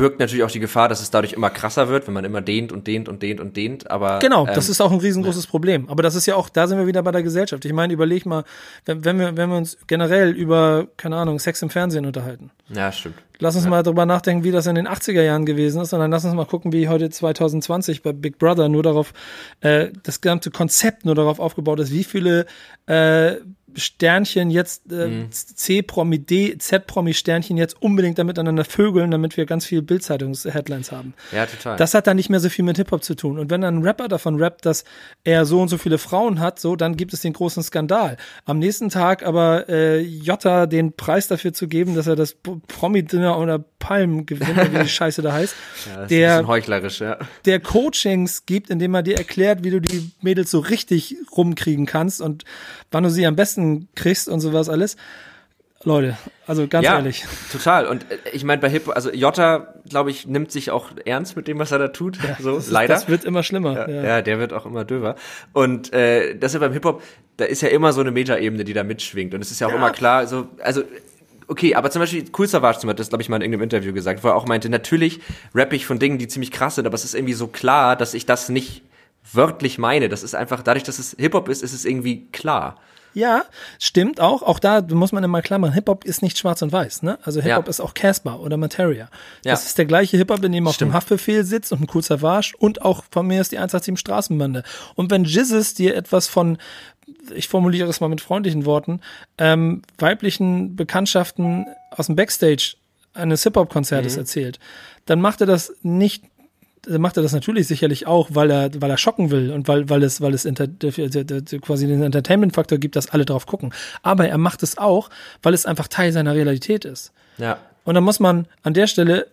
birgt natürlich auch die Gefahr, dass es dadurch immer krasser wird, wenn man immer dehnt und dehnt und dehnt und dehnt. Aber genau, ähm, das ist auch ein riesengroßes ja. Problem. Aber das ist ja auch, da sind wir wieder bei der Gesellschaft. Ich meine, überleg mal, wenn, wenn wir, wenn wir uns generell über, keine Ahnung, Sex im Fernsehen unterhalten. Ja, stimmt. Lass uns ja. mal drüber nachdenken, wie das in den 80er Jahren gewesen ist, und dann lass uns mal gucken, wie heute 2020 bei Big Brother nur darauf, äh, das ganze Konzept nur darauf aufgebaut ist, wie viele äh, Sternchen jetzt, äh, mhm. C-Promi, D, Z-Promi-Sternchen jetzt unbedingt damit aneinander vögeln, damit wir ganz viel Bildzeitungs-Headlines haben. Ja, total. Das hat dann nicht mehr so viel mit Hip-Hop zu tun. Und wenn dann ein Rapper davon rappt, dass er so und so viele Frauen hat, so, dann gibt es den großen Skandal. Am nächsten Tag aber äh, Jota den Preis dafür zu geben, dass er das Promi-Dinner oder Palm gewinnt, wie die Scheiße da heißt. Ja, der, ist heuchlerisch, ja. Der Coachings gibt, indem er dir erklärt, wie du die Mädels so richtig rumkriegen kannst und wann du sie am besten Essen kriegst und sowas alles. Leute, also ganz ja, ehrlich. Total. Und äh, ich meine, bei Hip, also Jota, glaube ich, nimmt sich auch ernst mit dem, was er da tut. Ja, so, das leider. Das wird immer schlimmer. Ja, ja. ja, der wird auch immer döver. Und äh, das ist ja beim Hip-Hop, da ist ja immer so eine Metaebene, die da mitschwingt. Und es ist ja auch immer klar, so, also okay, aber zum Beispiel Cool Savage hat das, glaube ich, mal in irgendeinem Interview gesagt, wo er auch meinte, natürlich rappe ich von Dingen, die ziemlich krass sind, aber es ist irgendwie so klar, dass ich das nicht wörtlich meine. Das ist einfach, dadurch, dass es Hip-Hop ist, ist es irgendwie klar. Ja, stimmt auch. Auch da muss man immer klar machen, Hip-Hop ist nicht schwarz und weiß. Ne? Also Hip-Hop ja. ist auch Casper oder Materia. Ja. Das ist der gleiche Hip-Hop, in dem auch ein Haftbefehl sitzt und ein cool Savage und auch von mir ist die 187 Straßenbande. Und wenn Jizzes dir etwas von ich formuliere es mal mit freundlichen Worten, ähm, weiblichen Bekanntschaften aus dem Backstage eines Hip-Hop-Konzertes mhm. erzählt, dann macht er das nicht macht er das natürlich sicherlich auch, weil er, weil er schocken will und weil, weil es, weil es inter, quasi den Entertainment-Faktor gibt, dass alle drauf gucken. Aber er macht es auch, weil es einfach Teil seiner Realität ist. Ja. Und dann muss man an der Stelle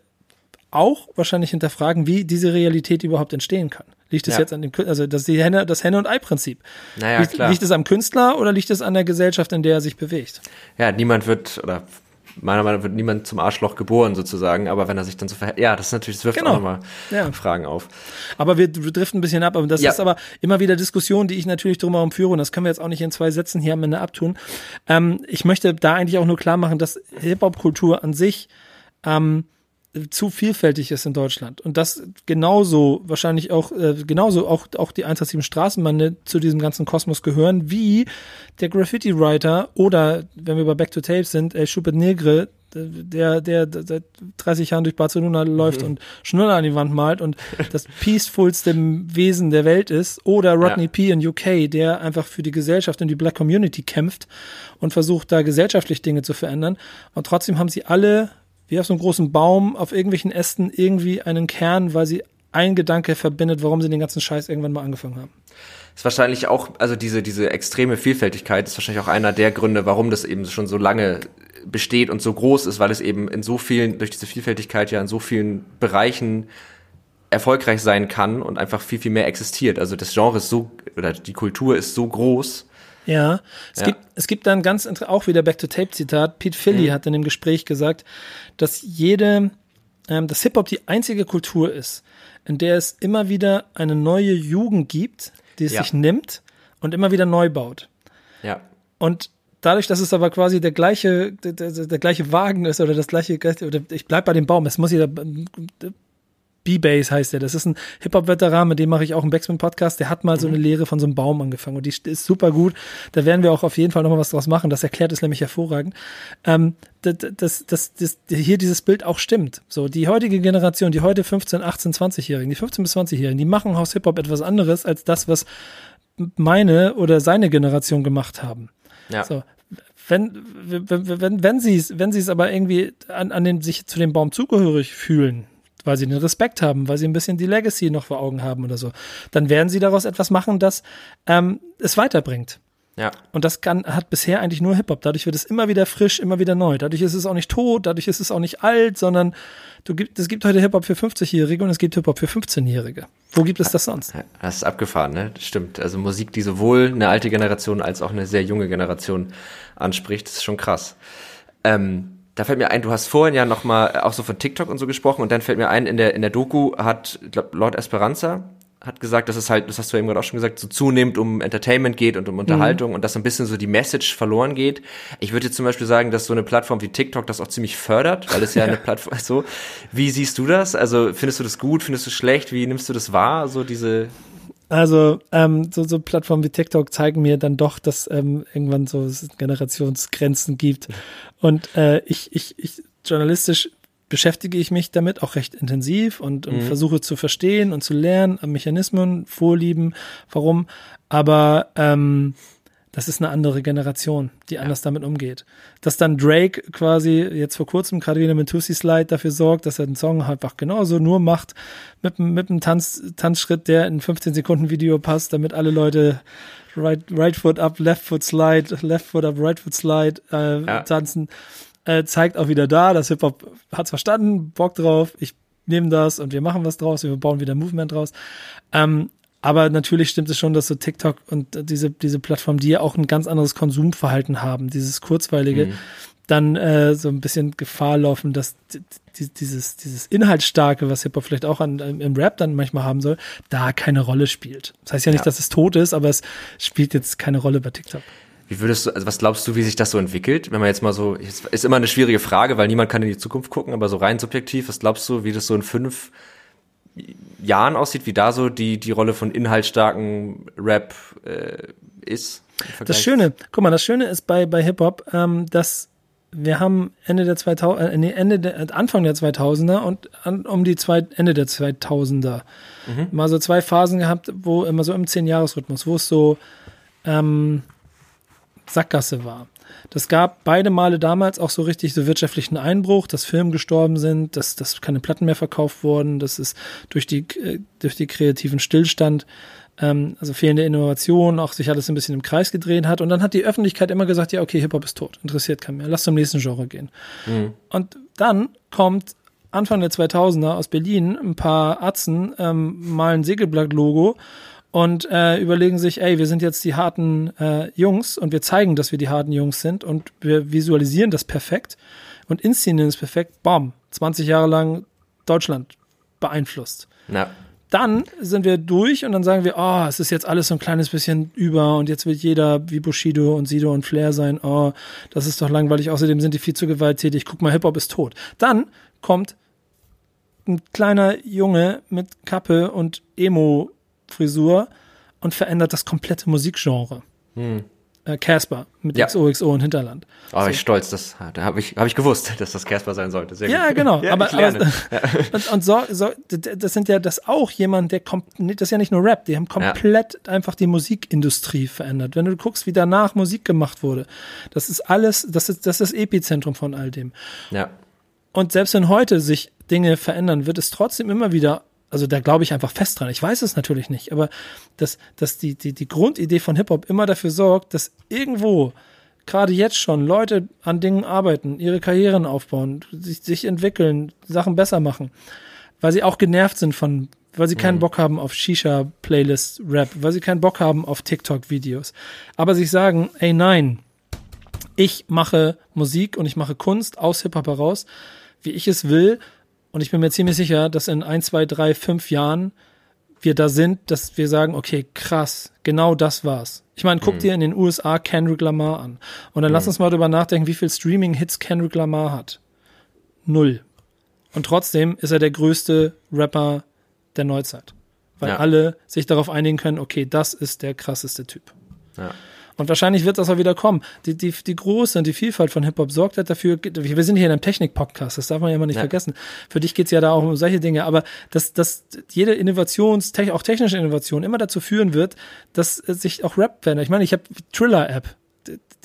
auch wahrscheinlich hinterfragen, wie diese Realität überhaupt entstehen kann. Liegt es ja. jetzt an dem, also das die Henne, das Henne- und Ei-Prinzip. Naja, liegt, klar. liegt es am Künstler oder liegt es an der Gesellschaft, in der er sich bewegt? Ja, niemand wird, oder meiner Meinung nach wird niemand zum Arschloch geboren sozusagen, aber wenn er sich dann so verhält, ja, das ist natürlich, das wirft genau. auch nochmal ja. Fragen auf. Aber wir, driften ein bisschen ab, aber das ja. ist aber immer wieder Diskussion, die ich natürlich drumherum führe und das können wir jetzt auch nicht in zwei Sätzen hier am Ende abtun. Ähm, ich möchte da eigentlich auch nur klar machen, dass Hip-Hop-Kultur an sich ähm, zu vielfältig ist in Deutschland und das genauso wahrscheinlich auch äh, genauso auch auch die 187 Straßenbande zu diesem ganzen Kosmos gehören wie der Graffiti Writer oder wenn wir bei Back to Tape sind El Schubert Negre der, der, der seit 30 Jahren durch Barcelona läuft mhm. und Schnuller an die Wand malt und das peacefulste Wesen der Welt ist. Oder Rodney ja. P. in UK, der einfach für die Gesellschaft und die Black Community kämpft und versucht, da gesellschaftlich Dinge zu verändern. Und trotzdem haben sie alle wie auf so einem großen Baum auf irgendwelchen Ästen irgendwie einen Kern, weil sie ein Gedanke verbindet, warum sie den ganzen Scheiß irgendwann mal angefangen haben. Ist wahrscheinlich auch, also diese, diese extreme Vielfältigkeit ist wahrscheinlich auch einer der Gründe, warum das eben schon so lange besteht und so groß ist, weil es eben in so vielen, durch diese Vielfältigkeit ja in so vielen Bereichen erfolgreich sein kann und einfach viel, viel mehr existiert. Also das Genre ist so, oder die Kultur ist so groß, ja, es, ja. Gibt, es gibt dann ganz, auch wieder Back-to-Tape-Zitat, Pete Philly mhm. hat in dem Gespräch gesagt, dass jede, ähm, dass Hip-Hop die einzige Kultur ist, in der es immer wieder eine neue Jugend gibt, die es ja. sich nimmt und immer wieder neu baut. Ja. Und dadurch, dass es aber quasi der gleiche, der, der, der gleiche Wagen ist oder das gleiche, oder ich bleib bei dem Baum, es muss jeder B-Bass heißt der. Das ist ein Hip-Hop-Veteran, mit dem mache ich auch einen Backspin-Podcast. Der hat mal so eine mhm. Lehre von so einem Baum angefangen und die ist super gut. Da werden wir auch auf jeden Fall nochmal was draus machen. Das erklärt es nämlich hervorragend. Ähm, das, das, das, das, hier dieses Bild auch stimmt. So, die heutige Generation, die heute 15, 18, 20-Jährigen, die 15 bis 20-Jährigen, die machen aus Hip-Hop etwas anderes als das, was meine oder seine Generation gemacht haben. Ja. So, wenn, wenn, wenn, wenn sie es, wenn sie es aber irgendwie an, an den, sich zu dem Baum zugehörig fühlen, weil sie den Respekt haben, weil sie ein bisschen die Legacy noch vor Augen haben oder so, dann werden sie daraus etwas machen, das ähm, es weiterbringt. Ja. Und das kann, hat bisher eigentlich nur Hip-Hop. Dadurch wird es immer wieder frisch, immer wieder neu. Dadurch ist es auch nicht tot, dadurch ist es auch nicht alt, sondern du gibt, es gibt heute Hip-Hop für 50-Jährige und es gibt Hip-Hop für 15-Jährige. Wo gibt es das sonst? Das ist abgefahren, ne? Das stimmt. Also Musik, die sowohl eine alte Generation als auch eine sehr junge Generation anspricht, das ist schon krass. Ähm, da fällt mir ein, du hast vorhin ja noch mal äh, auch so von TikTok und so gesprochen und dann fällt mir ein, in der, in der Doku hat, glaub, Lord Esperanza hat gesagt, dass es halt, das hast du eben gerade auch schon gesagt, so zunehmend um Entertainment geht und um Unterhaltung mhm. und dass so ein bisschen so die Message verloren geht. Ich würde jetzt zum Beispiel sagen, dass so eine Plattform wie TikTok das auch ziemlich fördert, weil es ja, ja. eine Plattform so. Wie siehst du das? Also findest du das gut? Findest du schlecht? Wie nimmst du das wahr? So diese also ähm, so, so Plattformen wie TikTok zeigen mir dann doch, dass ähm, irgendwann so Generationsgrenzen gibt. Und äh, ich, ich, ich journalistisch beschäftige ich mich damit auch recht intensiv und, und mhm. versuche zu verstehen und zu lernen, Mechanismen, Vorlieben, warum. Aber ähm, das ist eine andere Generation, die ja. anders damit umgeht. Dass dann Drake quasi jetzt vor kurzem gerade wieder mit Tussi Slide dafür sorgt, dass er den Song einfach genauso nur macht mit, mit einem Tanz, Tanzschritt, der in 15 Sekunden Video passt, damit alle Leute right, right foot up, left foot slide, left foot up, right foot slide äh, ja. tanzen, äh, zeigt auch wieder da, dass Hip-Hop hat's verstanden, Bock drauf, ich nehme das und wir machen was draus, wir bauen wieder Movement draus. Ähm, aber natürlich stimmt es schon, dass so TikTok und diese, diese Plattform, die ja auch ein ganz anderes Konsumverhalten haben, dieses kurzweilige, mhm. dann äh, so ein bisschen Gefahr laufen, dass dieses, dieses Inhaltsstarke, was Hip-Hop vielleicht auch an, im Rap dann manchmal haben soll, da keine Rolle spielt. Das heißt ja nicht, ja. dass es tot ist, aber es spielt jetzt keine Rolle bei TikTok. Wie würdest du, also was glaubst du, wie sich das so entwickelt? Wenn man jetzt mal so, ist immer eine schwierige Frage, weil niemand kann in die Zukunft gucken, aber so rein subjektiv, was glaubst du, wie das so in fünf Jahren aussieht, wie da so die, die Rolle von inhaltsstarken Rap äh, ist? Das Schöne, guck mal, das Schöne ist bei, bei Hip-Hop, ähm, dass wir haben Ende der 2000 äh, nee, Ende der, äh, Anfang der 2000er und an, um die zwei, Ende der 2000er mhm. mal so zwei Phasen gehabt, wo immer so im 10-Jahres-Rhythmus, wo es so ähm, Sackgasse war. Das gab beide Male damals auch so richtig so wirtschaftlichen Einbruch, dass Filme gestorben sind, dass, dass keine Platten mehr verkauft wurden, dass es durch die, äh, durch die kreativen Stillstand, ähm, also fehlende Innovation, auch sich alles ein bisschen im Kreis gedreht hat. Und dann hat die Öffentlichkeit immer gesagt, ja, okay, Hip-Hop ist tot, interessiert keinen mehr, lass zum nächsten Genre gehen. Mhm. Und dann kommt Anfang der 2000er aus Berlin ein paar Atzen, ähm, malen Segelblatt-Logo und äh, überlegen sich, ey, wir sind jetzt die harten äh, Jungs und wir zeigen, dass wir die harten Jungs sind und wir visualisieren das perfekt und inszenieren es perfekt. Bam, 20 Jahre lang Deutschland beeinflusst. Ja. Dann sind wir durch und dann sagen wir, oh, es ist jetzt alles so ein kleines bisschen über und jetzt will jeder wie Bushido und Sido und Flair sein. Oh, das ist doch langweilig. Außerdem sind die viel zu gewalttätig. Guck mal, Hip-Hop ist tot. Dann kommt ein kleiner Junge mit Kappe und Emo Frisur und verändert das komplette Musikgenre. Hm. Äh, Casper mit ja. XOXO und Hinterland. Oh, so. ich stolz, das da habe ich, hab ich gewusst, dass das Casper sein sollte. Sehr ja, gut. genau. ja, aber, aber und, und so, so, das sind ja das auch jemand, der kommt, das ist ja nicht nur Rap, die haben komplett ja. einfach die Musikindustrie verändert. Wenn du guckst, wie danach Musik gemacht wurde, das ist alles, das ist das, ist das Epizentrum von all dem. Ja. Und selbst wenn heute sich Dinge verändern, wird es trotzdem immer wieder also da glaube ich einfach fest dran. Ich weiß es natürlich nicht, aber dass, dass die, die, die Grundidee von Hip-Hop immer dafür sorgt, dass irgendwo gerade jetzt schon Leute an Dingen arbeiten, ihre Karrieren aufbauen, sich, sich entwickeln, Sachen besser machen, weil sie auch genervt sind von, weil sie keinen mhm. Bock haben auf Shisha-Playlist-Rap, weil sie keinen Bock haben auf TikTok-Videos. Aber sich sagen, ey nein, ich mache Musik und ich mache Kunst aus Hip-Hop heraus, wie ich es will und ich bin mir ziemlich sicher, dass in ein, zwei, drei, fünf Jahren wir da sind, dass wir sagen, okay, krass, genau das war's. Ich meine, guck mhm. dir in den USA Kendrick Lamar an. Und dann mhm. lass uns mal darüber nachdenken, wie viel Streaming-Hits Kendrick Lamar hat. Null. Und trotzdem ist er der größte Rapper der Neuzeit. Weil ja. alle sich darauf einigen können, okay, das ist der krasseste Typ. Ja. Und wahrscheinlich wird das auch wieder kommen. Die, die, die Große und die Vielfalt von Hip-Hop sorgt halt dafür, wir sind hier in einem Technik-Podcast, das darf man ja immer nicht ja. vergessen. Für dich geht's ja da auch um solche Dinge, aber dass, dass jede Innovations, auch technische Innovation immer dazu führen wird, dass sich auch Rap verändert. Ich meine, ich habe Triller-App.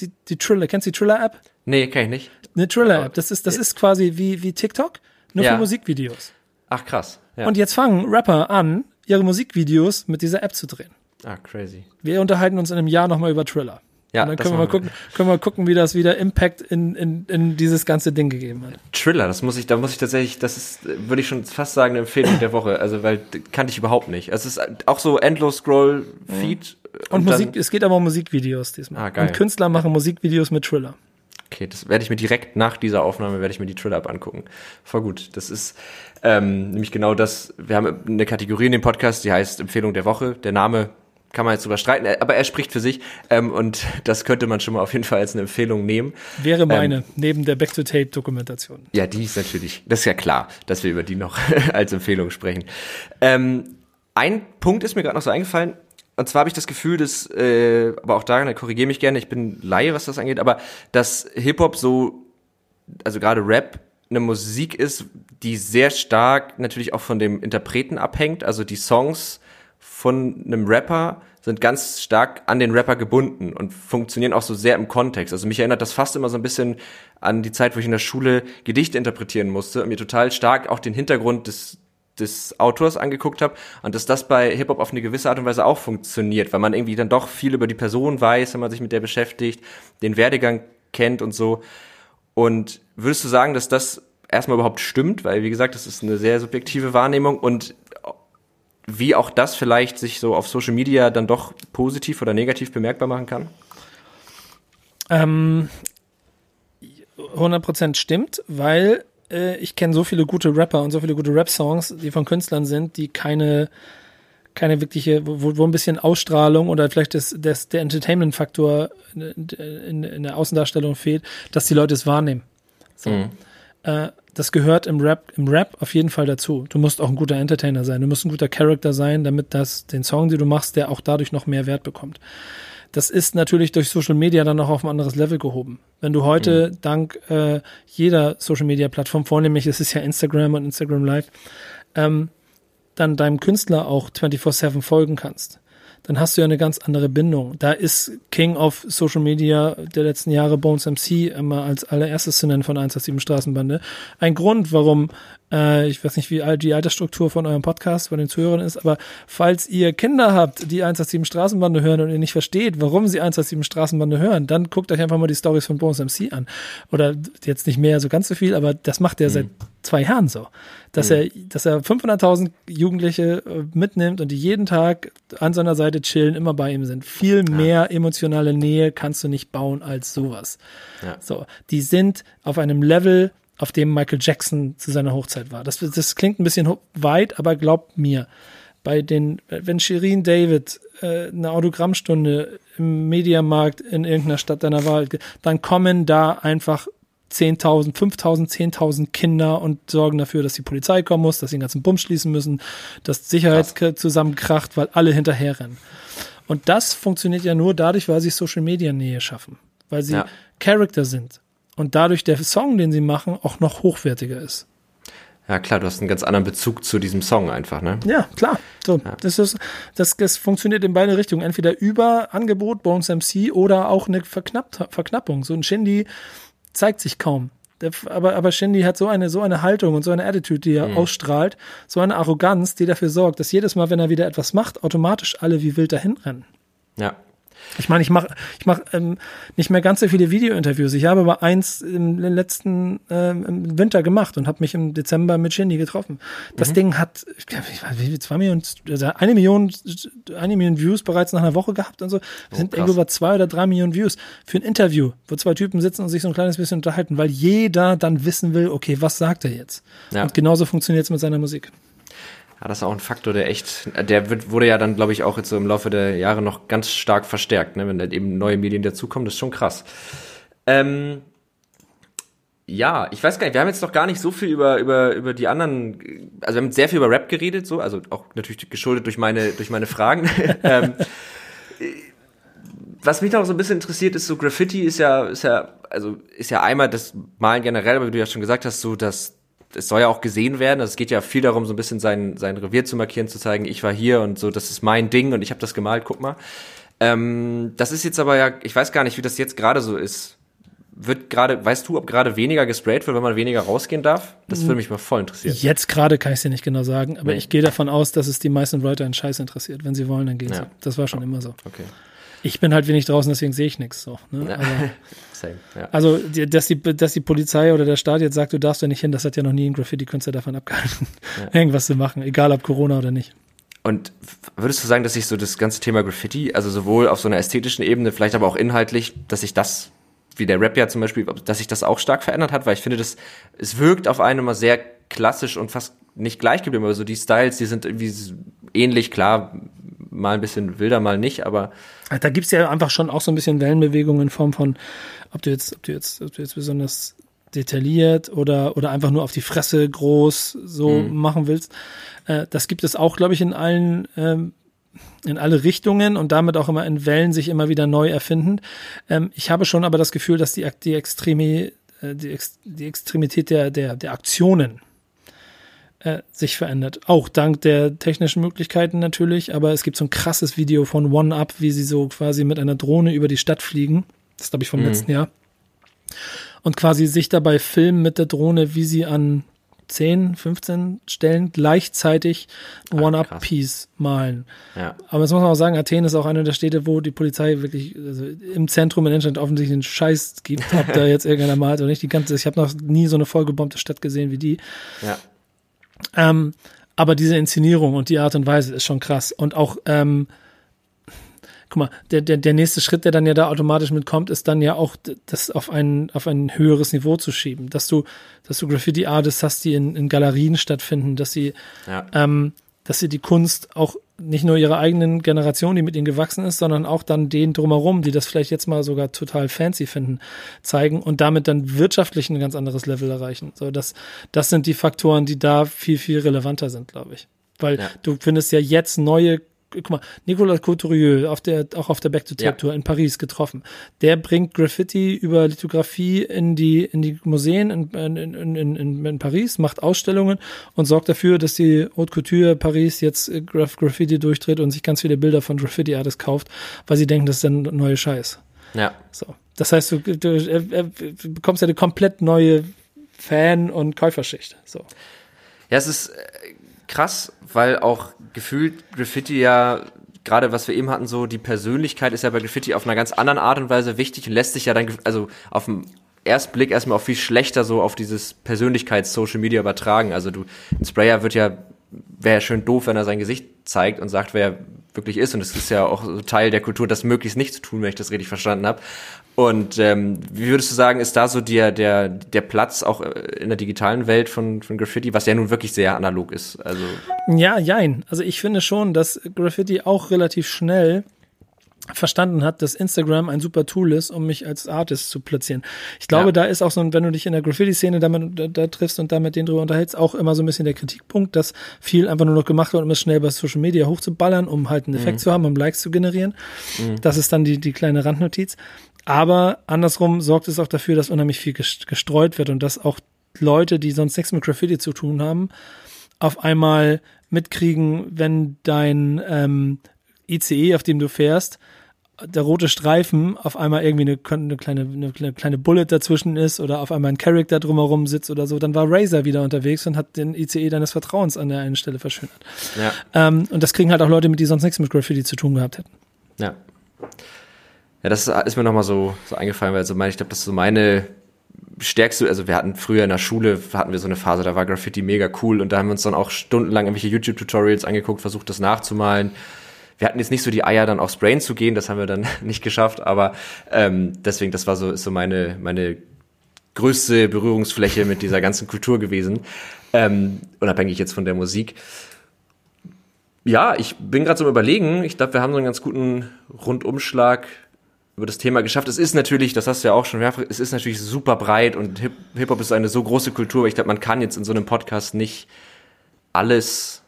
Die, die Triller, kennst du die Triller-App? Nee, kenn ich nicht. Eine Triller-App. Das ist, das ist quasi wie, wie TikTok, nur ja. für Musikvideos. Ach krass. Ja. Und jetzt fangen Rapper an, ihre Musikvideos mit dieser App zu drehen. Ah, crazy. Wir unterhalten uns in einem Jahr nochmal über Thriller. Ja, und dann können wir mal gucken, können wir gucken, wie das wieder Impact in, in, in dieses ganze Ding gegeben hat. Thriller, das muss ich, da muss ich tatsächlich, das ist, würde ich schon fast sagen, eine Empfehlung der Woche. Also, weil kannte ich überhaupt nicht. Es ist auch so endlos Scroll Feed. Und, und Musik, es geht aber um Musikvideos diesmal. Ah, geil. Und Künstler machen Musikvideos mit Thriller. Okay, das werde ich mir direkt nach dieser Aufnahme werde ich mir die Thriller ab angucken. Voll gut. Das ist ähm, nämlich genau das. Wir haben eine Kategorie in dem Podcast, die heißt Empfehlung der Woche. Der Name kann man jetzt drüber streiten, äh, aber er spricht für sich ähm, und das könnte man schon mal auf jeden Fall als eine Empfehlung nehmen. Wäre meine, ähm, neben der Back-to-Tape-Dokumentation. Ja, die ist natürlich, das ist ja klar, dass wir über die noch als Empfehlung sprechen. Ähm, ein Punkt ist mir gerade noch so eingefallen, und zwar habe ich das Gefühl, dass, äh, aber auch da, korrigiere mich gerne, ich bin Laie, was das angeht, aber dass Hip-Hop so, also gerade Rap, eine Musik ist, die sehr stark natürlich auch von dem Interpreten abhängt. Also die Songs von einem Rapper sind ganz stark an den Rapper gebunden und funktionieren auch so sehr im Kontext. Also mich erinnert das fast immer so ein bisschen an die Zeit, wo ich in der Schule Gedichte interpretieren musste und mir total stark auch den Hintergrund des, des Autors angeguckt habe und dass das bei Hip-Hop auf eine gewisse Art und Weise auch funktioniert, weil man irgendwie dann doch viel über die Person weiß, wenn man sich mit der beschäftigt, den Werdegang kennt und so. Und würdest du sagen, dass das erstmal überhaupt stimmt? Weil, wie gesagt, das ist eine sehr subjektive Wahrnehmung und wie auch das vielleicht sich so auf Social Media dann doch positiv oder negativ bemerkbar machen kann? Ähm, 100% stimmt, weil äh, ich kenne so viele gute Rapper und so viele gute Rap-Songs, die von Künstlern sind, die keine keine wirkliche, wo, wo ein bisschen Ausstrahlung oder vielleicht das, das, der Entertainment-Faktor in, in, in, der Außendarstellung fehlt, dass die Leute es wahrnehmen. So. Mhm. Äh, das gehört im Rap, im Rap auf jeden Fall dazu. Du musst auch ein guter Entertainer sein. Du musst ein guter Charakter sein, damit das, den Song, den du machst, der auch dadurch noch mehr Wert bekommt. Das ist natürlich durch Social Media dann noch auf ein anderes Level gehoben. Wenn du heute mhm. dank äh, jeder Social Media Plattform, vornehmlich es ist ja Instagram und Instagram Live, ähm, dann deinem Künstler auch 24-7 folgen kannst dann hast du ja eine ganz andere Bindung. Da ist King of Social Media der letzten Jahre Bones MC immer als allererstes zu nennen von 187 Straßenbande. Ein Grund, warum, äh, ich weiß nicht, wie die Altersstruktur von eurem Podcast, von den Zuhörern ist, aber falls ihr Kinder habt, die 187 Straßenbande hören und ihr nicht versteht, warum sie 187 Straßenbande hören, dann guckt euch einfach mal die Stories von Bones MC an. Oder jetzt nicht mehr so ganz so viel, aber das macht er mhm. seit zwei Jahren so dass mhm. er, dass er 500.000 Jugendliche äh, mitnimmt und die jeden Tag an seiner Seite chillen, immer bei ihm sind. Viel mehr emotionale Nähe kannst du nicht bauen als sowas. Ja. So, die sind auf einem Level, auf dem Michael Jackson zu seiner Hochzeit war. Das, das klingt ein bisschen weit, aber glaubt mir, bei den, wenn Shirin David äh, eine Autogrammstunde im Mediamarkt in irgendeiner Stadt deiner Wahl, dann kommen da einfach 10.000, 5.000, 10.000 Kinder und sorgen dafür, dass die Polizei kommen muss, dass sie den ganzen Bumm schließen müssen, dass Sicherheit Krass. zusammenkracht, weil alle hinterherrennen. Und das funktioniert ja nur dadurch, weil sie Social Media Nähe schaffen, weil sie ja. Charakter sind und dadurch der Song, den sie machen, auch noch hochwertiger ist. Ja, klar, du hast einen ganz anderen Bezug zu diesem Song einfach, ne? Ja, klar. So, ja. Das, ist, das, das funktioniert in beide Richtungen. Entweder über Angebot, Bones MC oder auch eine Verknappung. So ein Shindy zeigt sich kaum. aber, aber Shindy hat so eine, so eine Haltung und so eine Attitude, die er mhm. ausstrahlt, so eine Arroganz, die dafür sorgt, dass jedes Mal, wenn er wieder etwas macht, automatisch alle wie wild dahin rennen. Ja, ich meine, ich mache ich mach, ähm, nicht mehr ganz so viele Videointerviews. Ich habe aber eins im letzten ähm, Winter gemacht und habe mich im Dezember mit Shindy getroffen. Das mhm. Ding hat, ich glaube, ich weiß, wie zwei Millionen, also eine Million, eine Million Views bereits nach einer Woche gehabt und so. Wir oh, sind irgendwo bei zwei oder drei Millionen Views für ein Interview, wo zwei Typen sitzen und sich so ein kleines bisschen unterhalten, weil jeder dann wissen will, okay, was sagt er jetzt? Ja. Und genauso funktioniert es mit seiner Musik. Ja, das ist auch ein Faktor, der echt, der wird, wurde ja dann, glaube ich, auch jetzt so im Laufe der Jahre noch ganz stark verstärkt, ne? wenn da eben neue Medien dazukommen, das ist schon krass. Ähm, ja, ich weiß gar nicht, wir haben jetzt noch gar nicht so viel über, über, über die anderen, also wir haben sehr viel über Rap geredet, so, also auch natürlich geschuldet durch meine, durch meine Fragen. ähm, was mich noch so ein bisschen interessiert, ist so Graffiti ist ja, ist ja, also ist ja einmal das Malen generell, aber wie du ja schon gesagt hast, so dass es soll ja auch gesehen werden. Also es geht ja viel darum, so ein bisschen sein, sein Revier zu markieren, zu zeigen, ich war hier und so, das ist mein Ding und ich habe das gemalt, guck mal. Ähm, das ist jetzt aber ja, ich weiß gar nicht, wie das jetzt gerade so ist. Wird gerade, weißt du, ob gerade weniger gesprayt wird, wenn man weniger rausgehen darf? Das würde mich mal voll interessieren. Jetzt gerade kann ich es dir nicht genau sagen, aber nee. ich gehe davon aus, dass es die meisten Writer in Scheiß interessiert. Wenn sie wollen, dann gehen ja. sie. Das war schon immer so. Okay. Ich bin halt wenig draußen, deswegen sehe ich nichts. So, ne? Same, ja. Also, dass die, dass die Polizei oder der Staat jetzt sagt, du darfst ja nicht hin, das hat ja noch nie ein Graffiti-Künstler davon abgehalten, ja. irgendwas zu machen, egal ob Corona oder nicht. Und würdest du sagen, dass sich so das ganze Thema Graffiti, also sowohl auf so einer ästhetischen Ebene, vielleicht aber auch inhaltlich, dass sich das, wie der Rap ja zum Beispiel, dass sich das auch stark verändert hat? Weil ich finde, das, es wirkt auf einen immer sehr klassisch und fast nicht gleich geblieben, aber so die Styles, die sind irgendwie ähnlich, klar, mal ein bisschen wilder, mal nicht, aber. Da gibt's ja einfach schon auch so ein bisschen Wellenbewegungen in Form von, ob du jetzt, ob du jetzt, ob du jetzt besonders detailliert oder, oder einfach nur auf die Fresse groß so mhm. machen willst. Äh, das gibt es auch, glaube ich, in allen, ähm, in alle Richtungen und damit auch immer in Wellen sich immer wieder neu erfinden. Ähm, ich habe schon aber das Gefühl, dass die, die Extremi, äh, die, Ex, die Extremität der, der, der Aktionen äh, sich verändert. Auch dank der technischen Möglichkeiten natürlich, aber es gibt so ein krasses Video von One Up, wie sie so quasi mit einer Drohne über die Stadt fliegen. Das glaube ich, vom mhm. letzten Jahr. Und quasi sich dabei filmen mit der Drohne, wie sie an 10, 15 Stellen gleichzeitig One-Up-Piece malen. Ja. Aber das muss man auch sagen, Athen ist auch eine der Städte, wo die Polizei wirklich also im Zentrum in England offensichtlich einen Scheiß gibt, ob da jetzt irgendeiner malt oder nicht. Die ganze, ich habe noch nie so eine vollgebombte Stadt gesehen wie die. Ja. Ähm, aber diese Inszenierung und die Art und Weise ist schon krass. Und auch, ähm, guck mal, der, der, der nächste Schritt, der dann ja da automatisch mitkommt, ist dann ja auch, das auf ein, auf ein höheres Niveau zu schieben. Dass du, dass du Graffiti-Artists hast, die in, in Galerien stattfinden, dass sie, ja. ähm, dass sie die Kunst auch nicht nur ihrer eigenen Generation, die mit ihnen gewachsen ist, sondern auch dann denen drumherum, die das vielleicht jetzt mal sogar total fancy finden, zeigen und damit dann wirtschaftlich ein ganz anderes Level erreichen. So, das, das sind die Faktoren, die da viel, viel relevanter sind, glaube ich. Weil ja. du findest ja jetzt neue guck mal, Nicolas Couturier auf der, auch auf der Back to Tape Tour ja. in Paris getroffen. Der bringt Graffiti über Lithografie in die, in die Museen in, in, in, in, in Paris, macht Ausstellungen und sorgt dafür, dass die Haute Couture Paris jetzt Graf Graffiti durchdreht und sich ganz viele Bilder von Graffiti Artists kauft, weil sie denken, das ist dann neue Scheiß. Ja. So. Das heißt, du, du, äh, du bekommst ja eine komplett neue Fan- und Käuferschicht. So. Ja, es ist äh, krass, weil auch gefühlt Graffiti ja gerade was wir eben hatten, so die Persönlichkeit ist ja bei Graffiti auf einer ganz anderen Art und Weise wichtig und lässt sich ja dann, also auf dem Erstblick erstmal auch viel schlechter so auf dieses Persönlichkeits-Social Media übertragen. Also du, ein Sprayer wird ja, wäre ja schön doof, wenn er sein Gesicht zeigt und sagt, wer er wirklich ist. Und es ist ja auch Teil der Kultur, das möglichst nicht zu tun, wenn ich das richtig verstanden habe. Und ähm, wie würdest du sagen, ist da so der, der, der Platz auch äh, in der digitalen Welt von, von Graffiti, was ja nun wirklich sehr analog ist? Also ja, jein. Also ich finde schon, dass Graffiti auch relativ schnell verstanden hat, dass Instagram ein super Tool ist, um mich als Artist zu platzieren. Ich glaube, ja. da ist auch so ein, wenn du dich in der Graffiti-Szene damit da, da, triffst und da mit denen drüber unterhältst, auch immer so ein bisschen der Kritikpunkt, dass viel einfach nur noch gemacht wird, um es schnell bei Social Media hochzuballern, um halt einen Effekt mhm. zu haben, um Likes zu generieren. Mhm. Das ist dann die, die kleine Randnotiz. Aber andersrum sorgt es auch dafür, dass unheimlich viel gestreut wird und dass auch Leute, die sonst nichts mit Graffiti zu tun haben, auf einmal mitkriegen, wenn dein ähm, ICE, auf dem du fährst, der rote Streifen auf einmal irgendwie eine, eine, kleine, eine kleine Bullet dazwischen ist oder auf einmal ein Character drumherum sitzt oder so, dann war Razer wieder unterwegs und hat den ICE deines Vertrauens an der einen Stelle verschönert. Ja. Ähm, und das kriegen halt auch Leute mit, die sonst nichts mit Graffiti zu tun gehabt hätten. Ja. Ja, das ist mir nochmal so, so eingefallen, weil so meine, ich glaube, das ist so meine stärkste, also wir hatten früher in der Schule, hatten wir so eine Phase, da war Graffiti mega cool und da haben wir uns dann auch stundenlang irgendwelche YouTube-Tutorials angeguckt, versucht das nachzumalen. Wir hatten jetzt nicht so die Eier, dann aufs Brain zu gehen, das haben wir dann nicht geschafft, aber ähm, deswegen, das war so, ist so meine, meine größte Berührungsfläche mit dieser ganzen Kultur gewesen, ähm, unabhängig jetzt von der Musik. Ja, ich bin gerade so überlegen, ich glaube, wir haben so einen ganz guten Rundumschlag über das Thema geschafft. Es ist natürlich, das hast du ja auch schon mehrfach, es ist natürlich super breit und Hip-Hop ist eine so große Kultur, aber ich glaube, man kann jetzt in so einem Podcast nicht alles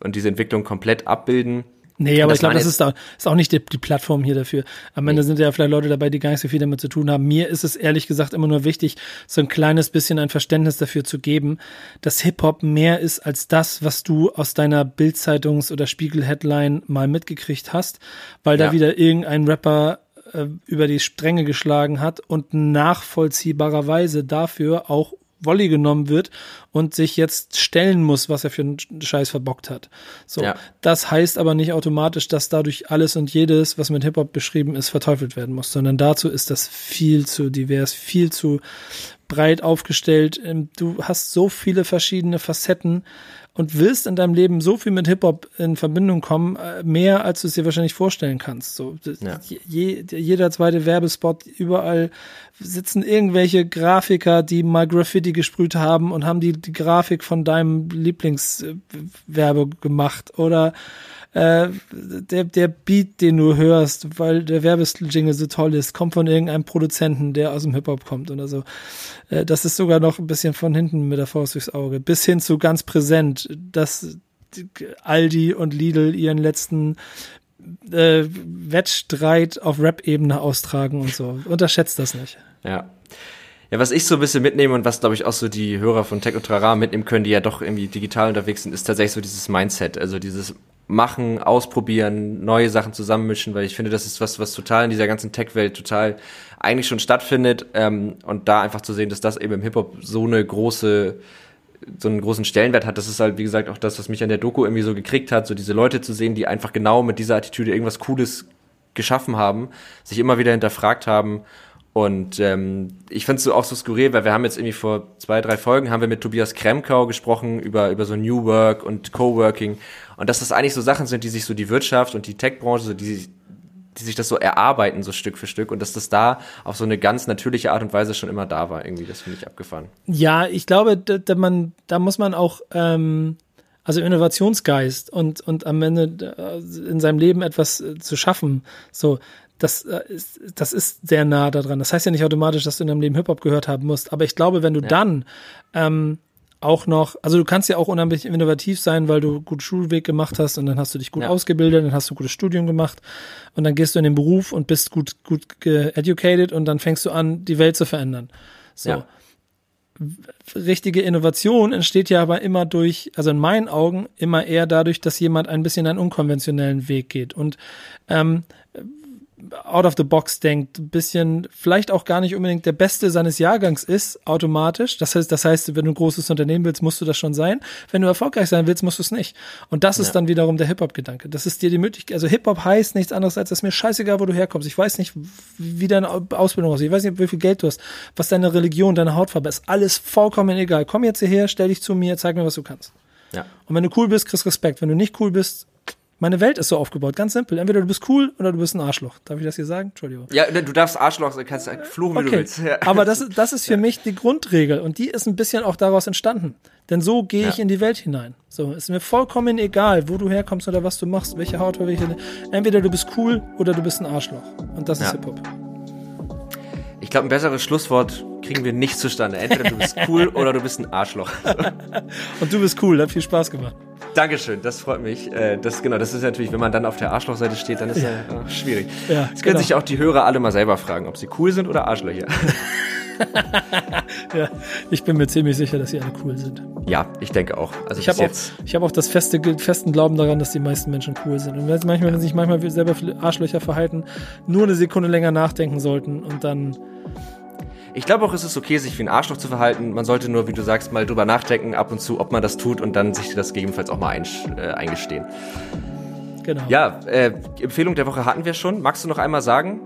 und diese Entwicklung komplett abbilden. Nee, aber ich glaube, das ist, auch, ist auch nicht die, die Plattform hier dafür. Am Ende nee. sind ja vielleicht Leute dabei, die gar nicht so viel damit zu tun haben. Mir ist es ehrlich gesagt immer nur wichtig, so ein kleines bisschen ein Verständnis dafür zu geben, dass Hip-Hop mehr ist als das, was du aus deiner Bild-Zeitungs- oder Spiegel-Headline mal mitgekriegt hast, weil ja. da wieder irgendein Rapper äh, über die Stränge geschlagen hat und nachvollziehbarerweise dafür auch Volley genommen wird und sich jetzt stellen muss, was er für einen Scheiß verbockt hat. So, ja. das heißt aber nicht automatisch, dass dadurch alles und jedes, was mit Hip-Hop beschrieben ist, verteufelt werden muss, sondern dazu ist das viel zu divers, viel zu breit aufgestellt. Ähm, du hast so viele verschiedene Facetten und wirst in deinem Leben so viel mit Hip-Hop in Verbindung kommen, äh, mehr als du es dir wahrscheinlich vorstellen kannst. So, ja. je, jeder zweite Werbespot, überall sitzen irgendwelche Grafiker, die mal Graffiti gesprüht haben und haben die, die Grafik von deinem Lieblingswerbe gemacht oder äh, der, der Beat, den du hörst, weil der Werbejingle so toll ist, kommt von irgendeinem Produzenten, der aus dem Hip-Hop kommt oder so. Äh, das ist sogar noch ein bisschen von hinten mit der Faust durchs Auge. Bis hin zu ganz präsent, dass Aldi und Lidl ihren letzten äh, Wettstreit auf Rap-Ebene austragen und so. Unterschätzt das nicht. Ja. Ja, was ich so ein bisschen mitnehme und was, glaube ich, auch so die Hörer von Tech und Trara mitnehmen können, die ja doch irgendwie digital unterwegs sind, ist tatsächlich so dieses Mindset. Also dieses machen, ausprobieren, neue Sachen zusammenmischen, weil ich finde, das ist was, was total in dieser ganzen Tech-Welt total eigentlich schon stattfindet ähm, und da einfach zu sehen, dass das eben im Hip-Hop so eine große so einen großen Stellenwert hat, das ist halt, wie gesagt, auch das, was mich an der Doku irgendwie so gekriegt hat, so diese Leute zu sehen, die einfach genau mit dieser Attitüde irgendwas Cooles geschaffen haben, sich immer wieder hinterfragt haben und ähm, ich finde es so auch so skurril, weil wir haben jetzt irgendwie vor zwei, drei Folgen haben wir mit Tobias Kremkau gesprochen über, über so New Work und Coworking. Und dass das eigentlich so Sachen sind, die sich so die Wirtschaft und die Tech-Branche, so die, die sich das so erarbeiten, so Stück für Stück. Und dass das da auf so eine ganz natürliche Art und Weise schon immer da war, irgendwie. Das finde ich abgefahren. Ja, ich glaube, da, da, man, da muss man auch ähm, Also Innovationsgeist und, und am Ende äh, in seinem Leben etwas äh, zu schaffen. So, das, äh, ist, das ist sehr nah daran. Das heißt ja nicht automatisch, dass du in deinem Leben Hip-Hop gehört haben musst. Aber ich glaube, wenn du ja. dann ähm, auch noch, also du kannst ja auch unheimlich innovativ sein, weil du gut Schulweg gemacht hast und dann hast du dich gut ja. ausgebildet, dann hast du ein gutes Studium gemacht und dann gehst du in den Beruf und bist gut, gut educated und dann fängst du an, die Welt zu verändern. So. Ja. Richtige Innovation entsteht ja aber immer durch, also in meinen Augen immer eher dadurch, dass jemand ein bisschen einen unkonventionellen Weg geht. Und ähm, out of the box denkt, ein bisschen vielleicht auch gar nicht unbedingt der Beste seines Jahrgangs ist, automatisch. Das heißt, das heißt, wenn du ein großes Unternehmen willst, musst du das schon sein. Wenn du erfolgreich sein willst, musst du es nicht. Und das ja. ist dann wiederum der Hip-Hop-Gedanke. Das ist dir die Möglichkeit, also Hip-Hop heißt nichts anderes als, dass mir scheißegal, wo du herkommst. Ich weiß nicht, wie deine Ausbildung aussieht. Ich weiß nicht, wie viel Geld du hast, was deine Religion, deine Hautfarbe ist. Alles vollkommen egal. Komm jetzt hierher, stell dich zu mir, zeig mir, was du kannst. Ja. Und wenn du cool bist, kriegst Respekt. Wenn du nicht cool bist, meine Welt ist so aufgebaut, ganz simpel. Entweder du bist cool oder du bist ein Arschloch. Darf ich das hier sagen? Entschuldigung. Ja, du darfst Arschloch, du kannst fluchen, okay. wie du willst. Ja. Aber das, das ist für ja. mich die Grundregel und die ist ein bisschen auch daraus entstanden. Denn so gehe ich ja. in die Welt hinein. So, ist mir vollkommen egal, wo du herkommst oder was du machst, welche Haut oder welche. Entweder du bist cool oder du bist ein Arschloch. Und das ist Hip-Hop. Ich glaube, ein besseres Schlusswort kriegen wir nicht zustande. Entweder du bist cool oder du bist ein Arschloch. und du bist cool, hat viel Spaß gemacht. Dankeschön, das freut mich. Äh, das, genau, das ist natürlich, wenn man dann auf der Arschlochseite steht, dann ist ja, ja schwierig. Ja, Jetzt können genau. sich auch die Hörer alle mal selber fragen, ob sie cool sind oder Arschlöcher. ja, ich bin mir ziemlich sicher, dass sie alle cool sind. Ja, ich denke auch. Also ich habe auch, hab auch das feste, festen Glauben daran, dass die meisten Menschen cool sind. Und manchmal, wenn sich manchmal selber Arschlöcher verhalten, nur eine Sekunde länger nachdenken sollten und dann ich glaube auch, es ist okay, sich wie ein Arschloch zu verhalten. Man sollte nur, wie du sagst, mal drüber nachdenken, ab und zu, ob man das tut und dann sich das gegebenenfalls auch mal äh, eingestehen. Genau. Ja, äh, Empfehlung der Woche hatten wir schon. Magst du noch einmal sagen?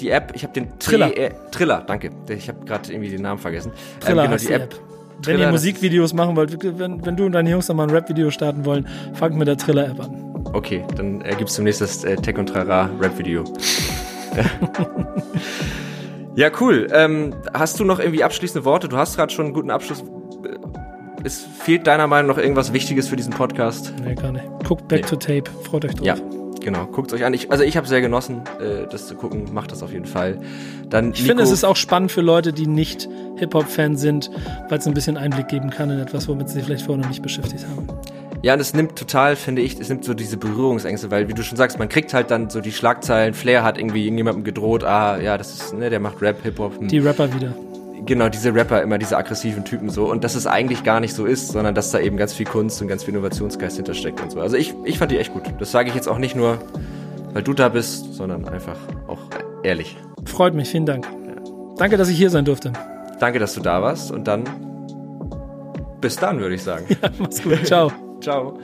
Die App, ich habe den Triller. Äh, Triller, danke. Ich habe gerade irgendwie den Namen vergessen. Triller ähm, genau, die, die App. App. Triller, wenn ihr Musikvideos machen wollt, wenn, wenn du und deine Jungs noch mal ein Rap-Video starten wollen, fangt mit der Triller-App an. Okay, dann äh, gibt's demnächst das äh, Tech und Trara Rap-Video. Ja, cool. Ähm, hast du noch irgendwie abschließende Worte? Du hast gerade schon einen guten Abschluss. Es fehlt deiner Meinung nach irgendwas Wichtiges für diesen Podcast? Nee, gar nicht. Guckt Back nee. to Tape. Freut euch drauf. Ja, genau. Guckt euch an. Ich, also ich habe sehr genossen, äh, das zu gucken. Macht das auf jeden Fall. Dann ich Nico, finde, es ist auch spannend für Leute, die nicht Hip-Hop-Fan sind, weil es ein bisschen Einblick geben kann in etwas, womit sie sich vielleicht vorher noch nicht beschäftigt haben. Ja, und es nimmt total, finde ich, es nimmt so diese Berührungsängste, weil, wie du schon sagst, man kriegt halt dann so die Schlagzeilen, Flair hat irgendwie irgendjemandem gedroht, ah, ja, das ist, ne, der macht Rap, Hip-Hop. Hm. Die Rapper wieder. Genau, diese Rapper, immer diese aggressiven Typen so. Und dass es eigentlich gar nicht so ist, sondern dass da eben ganz viel Kunst und ganz viel Innovationsgeist hintersteckt und so. Also ich, ich fand die echt gut. Das sage ich jetzt auch nicht nur, weil du da bist, sondern einfach auch ehrlich. Freut mich, vielen Dank. Ja. Danke, dass ich hier sein durfte. Danke, dass du da warst und dann bis dann, würde ich sagen. Ja, mach's gut. Ciao. Ciao.